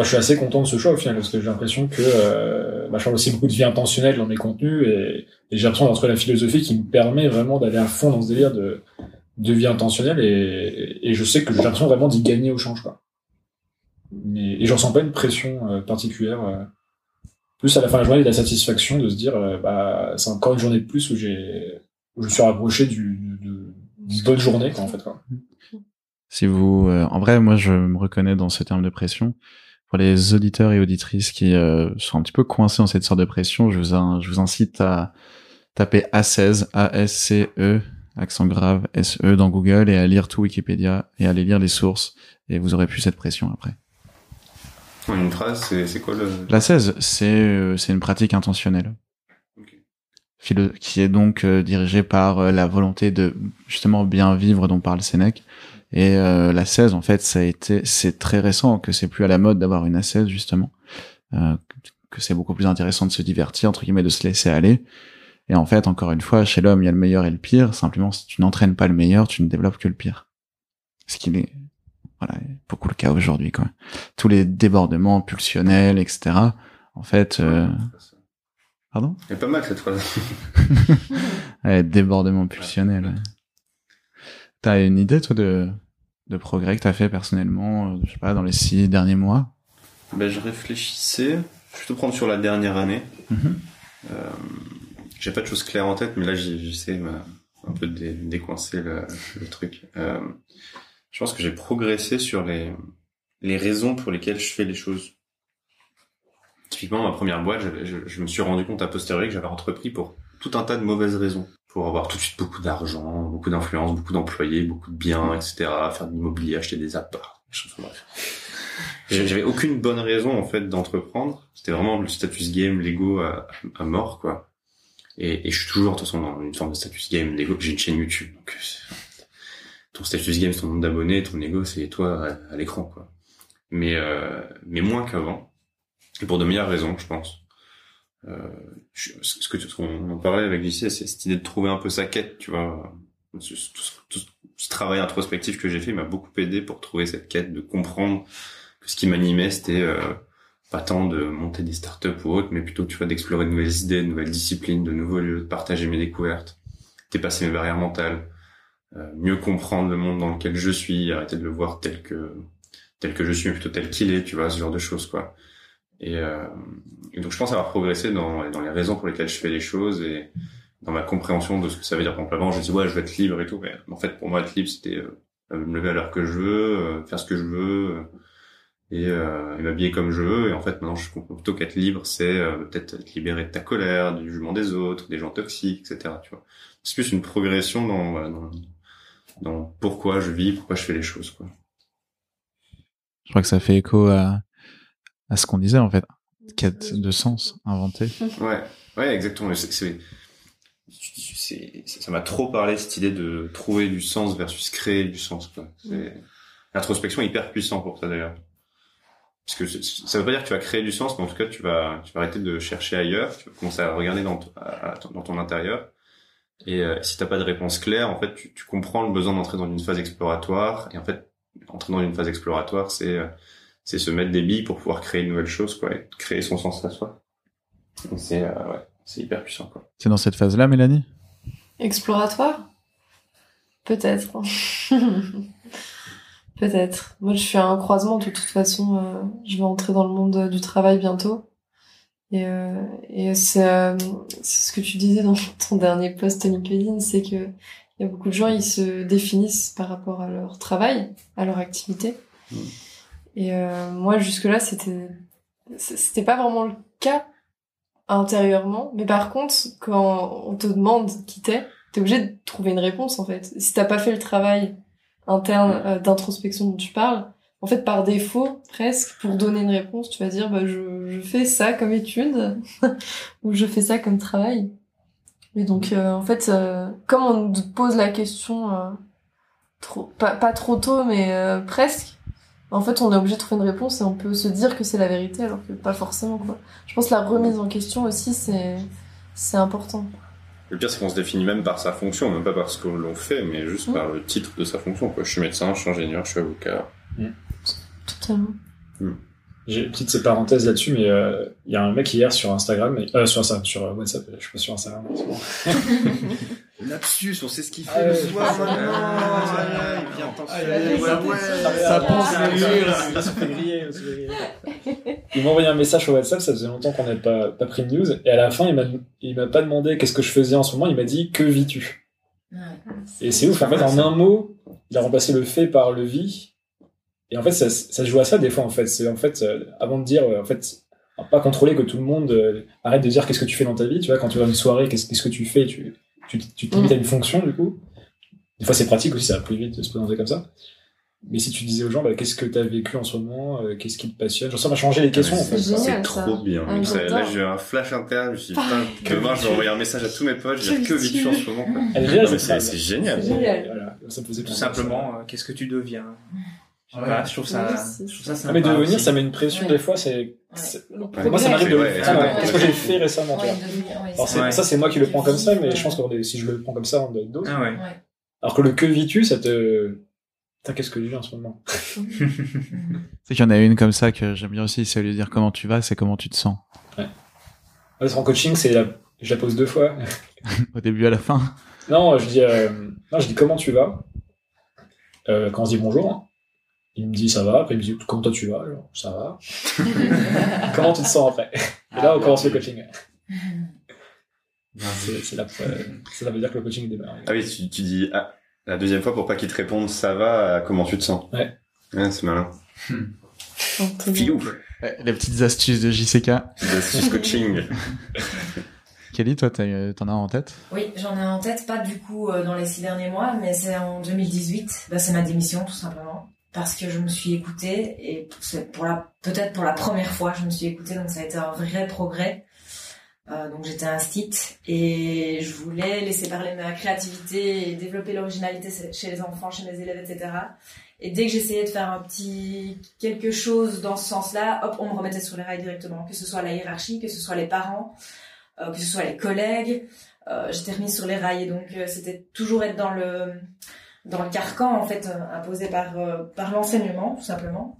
enfin, je suis assez content de ce choix au final parce que j'ai l'impression que euh, bah, je parle aussi beaucoup de vie intentionnelle dans mes contenus et, j'ai l'impression d'entrer la philosophie qui me permet vraiment d'aller à fond dans ce délire de, vie intentionnelle et, je sais que j'ai l'impression vraiment d'y gagner au change quoi. Mais, et je ressens pas une pression euh, particulière. euh. plus à la fin de la journée, de la satisfaction de se dire, euh, bah, c'est encore une journée de plus où j'ai, où je suis rapproché du, d'une bonne journée, quoi, en fait, quoi. Si vous, en vrai, moi, je me reconnais dans ce terme de pression. Pour les auditeurs et auditrices qui euh, sont un petit peu coincés dans cette sorte de pression, je vous, in- je vous incite à taper A16, A-S-C-E, accent grave, S-E dans Google et à lire tout Wikipédia et à aller lire les sources et vous aurez plus cette pression après. Une phrase, c'est quoi le... La 16, c'est euh, c'est une pratique intentionnelle. Ok. Philo- qui est donc euh, dirigée par euh, la volonté de justement bien vivre dont parle Sénèque. Et euh, la 16, en fait, ça a été, c'est très récent que c'est plus à la mode d'avoir une A16 justement. Euh, que c'est beaucoup plus intéressant de se divertir, entre guillemets, de se laisser aller. Et en fait, encore une fois, chez l'homme, il y a le meilleur et le pire. Simplement, si tu n'entraînes pas le meilleur, tu ne développes que le pire. Ce qui est, voilà, beaucoup le cas aujourd'hui, quoi. Tous les débordements pulsionnels, etc. En fait, euh... pardon? C'est pas mal cette phrase. ouais, débordement pulsionnel. Ouais. T'as une idée, toi, de, de progrès que t'as fait personnellement, euh, je sais pas, dans les six derniers mois? Ben, je réfléchissais. Je vais plutôt prendre sur la dernière année. Mm -hmm. euh, j'ai pas de choses claires en tête, mais là j'essaie un peu de dé décoincer le, le truc. Euh, je pense que j'ai progressé sur les les raisons pour lesquelles je fais les choses. Typiquement, ma première boîte, je, je me suis rendu compte à posteriori que j'avais entrepris pour tout un tas de mauvaises raisons. Pour avoir tout de suite beaucoup d'argent, beaucoup d'influence, beaucoup d'employés, beaucoup de biens, etc. Faire de l'immobilier, acheter des apparts. J'avais aucune bonne raison en fait d'entreprendre. C'était vraiment le status game, l'ego à, à, mort quoi. Et, et, je suis toujours de toute façon dans une forme de status game, l'ego. J'ai une chaîne YouTube, donc ton status game, c'est ton nombre d'abonnés, ton ego, c'est toi à, à l'écran quoi. Mais euh, mais moins qu'avant. Et pour de meilleures raisons, je pense. Euh, ce que ce qu'on en parlait avec JC, c'est cette idée de trouver un peu sa quête, tu vois. Ce travail introspectif que j'ai fait m'a beaucoup aidé pour trouver cette quête, de comprendre que ce qui m'animait, c'était euh, pas tant de monter des startups ou autres, mais plutôt, tu vois, d'explorer de nouvelles idées, de nouvelles disciplines, de nouveaux lieux, de partager mes découvertes, dépasser mes barrières mentales, euh, mieux comprendre le monde dans lequel je suis, arrêter de le voir tel que tel que je suis, mais plutôt tel qu'il est, tu vois, ce genre de choses, quoi. Et, euh, donc, je pense avoir progressé dans, dans les raisons pour lesquelles je fais les choses et dans ma compréhension de ce que ça veut dire. Par exemple, avant, je disais, ouais, je veux être libre et tout, mais en fait, pour moi, être libre, c'était euh, me lever à l'heure que je veux, euh, faire ce que je veux, euh, et, euh, et m'habiller comme je veux. Et en fait, maintenant, je comprends plutôt qu'être libre, c'est euh, peut-être être libéré de ta colère, du jugement des autres, des gens toxiques, etc. Tu vois, c'est plus une progression dans, voilà, dans, dans pourquoi je vis, pourquoi je fais les choses, quoi. Je crois que ça fait écho à, à ce qu'on disait en fait, quête de sens inventée. Ouais, ouais, exactement. C'est, c'est, ça m'a trop parlé cette idée de trouver du sens versus créer du sens. Quoi. C'est, l'introspection est hyper puissant pour ça d'ailleurs. Parce que ça veut pas dire que tu vas créer du sens, mais en tout cas tu vas, tu vas arrêter de chercher ailleurs, tu vas commencer à regarder dans, à, dans ton intérieur. Et euh, si t'as pas de réponse claire, en fait, tu, tu comprends le besoin d'entrer dans une phase exploratoire. Et en fait, entrer dans une phase exploratoire, c'est c'est se mettre des billes pour pouvoir créer une nouvelle chose, quoi, et créer son sens à soi. C'est euh, ouais, c'est hyper puissant, quoi. C'est dans cette phase-là, Mélanie? Exploratoire? Peut-être. Peut-être. Moi, je suis à un croisement. De toute façon, euh, je vais entrer dans le monde du travail bientôt. Et, euh, et c'est, euh, c'est ce que tu disais dans ton dernier post LinkedIn, c'est que il y a beaucoup de gens, ils se définissent par rapport à leur travail, à leur activité. Mmh. Et euh, moi, jusque-là, c'était c'était pas vraiment le cas intérieurement. Mais par contre, quand on te demande qui t'es, t'es obligé de trouver une réponse, en fait. Si t'as pas fait le travail interne euh, d'introspection dont tu parles, en fait, par défaut, presque, pour donner une réponse, tu vas dire, bah, je, je fais ça comme étude, ou je fais ça comme travail. Et donc, euh, en fait, euh, comme on te pose la question, euh, trop, pas, pas trop tôt, mais euh, presque, en fait, on est obligé de trouver une réponse et on peut se dire que c'est la vérité, alors que pas forcément, quoi. Je pense que la remise en question aussi, c'est, c'est important. Le pire, c'est qu'on se définit même par sa fonction, même pas par ce que l'on fait, mais juste Mmh. par le titre de sa fonction, quoi. Je suis médecin, je suis ingénieur, je suis avocat. Totalement. J'ai une petite parenthèse là-dessus, mais euh, il y a un mec hier sur Instagram, euh, sur Instagram, sur euh, WhatsApp, je suis pas sur Instagram. Lapsus, on sait ce qu'il fait le soir, maintenant. il vient Ça pense Ça se fait griller, ça se fait griller. Il m'a envoyé un message sur WhatsApp, ça faisait longtemps qu'on n'avait pas, pas pris de news, et à la fin, il m'a, il m'a pas demandé qu'est-ce que je faisais en ce moment, il m'a dit que vis-tu? Et c'est ouf, en fait, en un mot, il a remplacé le fait par le vie. Et en fait, ça, ça se joue à ça des fois, en fait. C'est en fait, euh, avant de dire, euh, en fait, pas contrôler que tout le monde euh, arrête de dire qu'est-ce que tu fais dans ta vie, tu vois, quand tu vas à une soirée, qu'est-ce, qu'est-ce que tu fais, tu, tu, tu te limites à une fonction, du coup? Des fois, c'est pratique aussi, ça va plus vite de se présenter comme ça. Mais si tu disais aux gens, bah, qu'est-ce que t'as vécu en ce moment, euh, qu'est-ce qui te passionne, genre ça m'a changé les questions, en fait. C'est C'est ça. trop bien. Ah, Ça- là, j'ai eu un flash interne, je me suis dit, putain, demain, je vais envoyer un message à tous mes potes, je vais dire que vis-tu en ce moment, cette c'est génial. C'est génial. Voilà, ça me faisait Tout simplement, euh, qu'est-ce que tu deviens? Je trouve ça, Oui, c'est- je trouve ça Ah, sympa. mais devenir, aussi. ça met une pression Ouais. des fois, c'est, moi, ça m'arrive de, Ouais, ah, ouais, ouais, qu'est-ce que j'ai fait récemment, tu Ouais, vois. devenir- ouais, Alors, ça, c'est moi qui le prends comme ça, mais je pense que si je le prends comme ça, on doit être d'autres. Ah. Alors que le que vis-tu, ça te, Putain, qu'est-ce que je vis en ce moment? C'est qu'il y en a une comme ça que j'aime bien aussi, c'est au lieu de dire comment tu vas, c'est comment tu te sens. Ouais, en coaching, c'est la, je la pose deux fois. Au début à la fin. Non, je dis, euh, non, je dis comment tu vas. Euh, quand on se dit bonjour, il me dit ça va. Après, il me dit comment toi tu vas? Alors, ça va. comment tu te sens après? Et là, on commence le coaching. C'est, la, euh, ça veut dire que le coaching démarre. Ah oui, tu, tu dis ah, la deuxième fois pour pas qu'il te réponde ça va, à comment tu te sens? Ouais. Ouais, c'est malin. Filou. Les petites astuces de JCK. Astuce coaching. Kelly, toi, t'as eu- t'en as en tête? Oui, j'en ai en tête, pas du coup euh, dans les six derniers mois, mais c'est en 2018. Bah, c'est ma démission, tout simplement. Parce que je me suis écoutée, et pour la, peut-être pour la première fois, je me suis écoutée, donc ça a été un vrai progrès. Euh, donc j'étais instite et je voulais laisser parler ma créativité et développer l'originalité chez les enfants, chez mes élèves, etc. Et dès que j'essayais de faire un petit quelque chose dans ce sens-là, hop, on me remettait sur les rails directement, que ce soit la hiérarchie, que ce soit les parents, euh, que ce soit les collègues. Euh, j'étais remise sur les rails et donc euh, c'était toujours être dans le dans le carcan en fait euh, imposé par euh, par l'enseignement tout simplement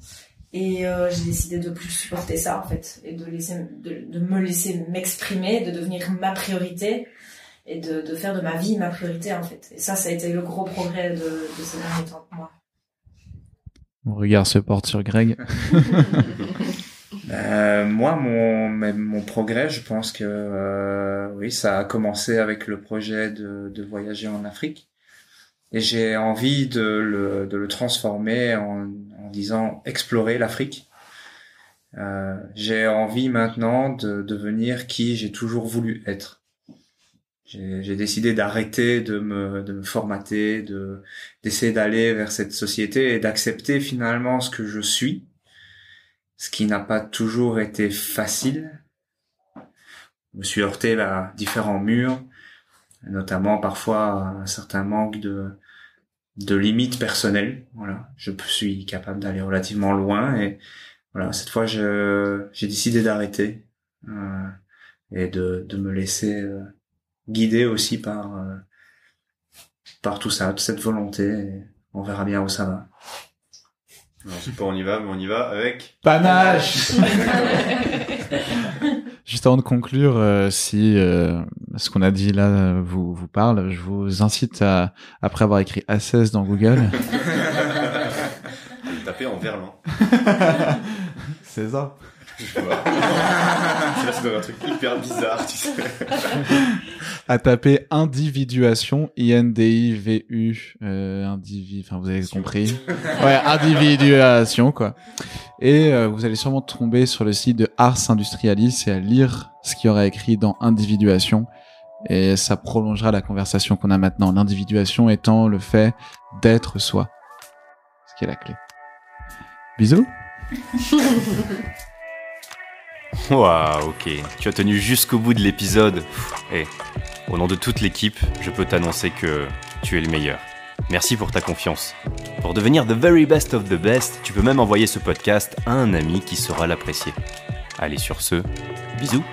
et euh, j'ai décidé de plus supporter ça en fait et de laisser de, de me laisser m'exprimer de devenir ma priorité et de, de faire de ma vie ma priorité en fait et ça ça a été le gros progrès de, de ces derniers temps pour moi Mon regard se porte sur Greg. Euh, moi, mon, mon progrès, je pense que euh, oui, ça a commencé avec le projet de, de voyager en Afrique. Et j'ai envie de le, de le transformer en, en disant explorer l'Afrique. Euh, j'ai envie maintenant de devenir qui j'ai toujours voulu être. J'ai décidé d'arrêter de me, de me formater, de d'essayer d'aller vers cette société et d'accepter finalement ce que je suis ce qui n'a pas toujours été facile. Je me suis heurté à différents murs, notamment parfois un certain manque de, de limites personnelles. Voilà, je suis capable d'aller relativement loin et voilà, cette fois je j'ai décidé d'arrêter euh, et de, de me laisser euh, guider aussi par euh, par tout ça, toute cette volonté. Et on verra bien où ça va. Alors, je sais pas, on y va, mais on y va avec. Panache Juste avant de conclure, euh, si euh, ce qu'on a dit là euh, vous vous parle, je vous incite à, après avoir écrit A16 dans Google, Taper en verlan. c'est ça, Je vois. C'est là, c'est dans un truc hyper bizarre, tu sais. à taper individuation, I-N-D-I-V-U, euh, indivi, enfin vous avez compris. Ouais, individuation quoi. Et euh, vous allez sûrement tomber sur le site de Ars Industrialis et à lire ce qu'il y aura écrit dans individuation. Et ça prolongera la conversation qu'on a maintenant. L'individuation étant le fait d'être soi. Ce qui est la clé. Bisous. Waouh, ok. Tu as tenu jusqu'au bout de l'épisode. Et au nom de toute l'équipe, je peux t'annoncer que tu es le meilleur. Merci pour ta confiance. Pour devenir the very best of the best, tu peux même envoyer ce podcast à un ami qui saura l'apprécier. Allez sur ce, bisous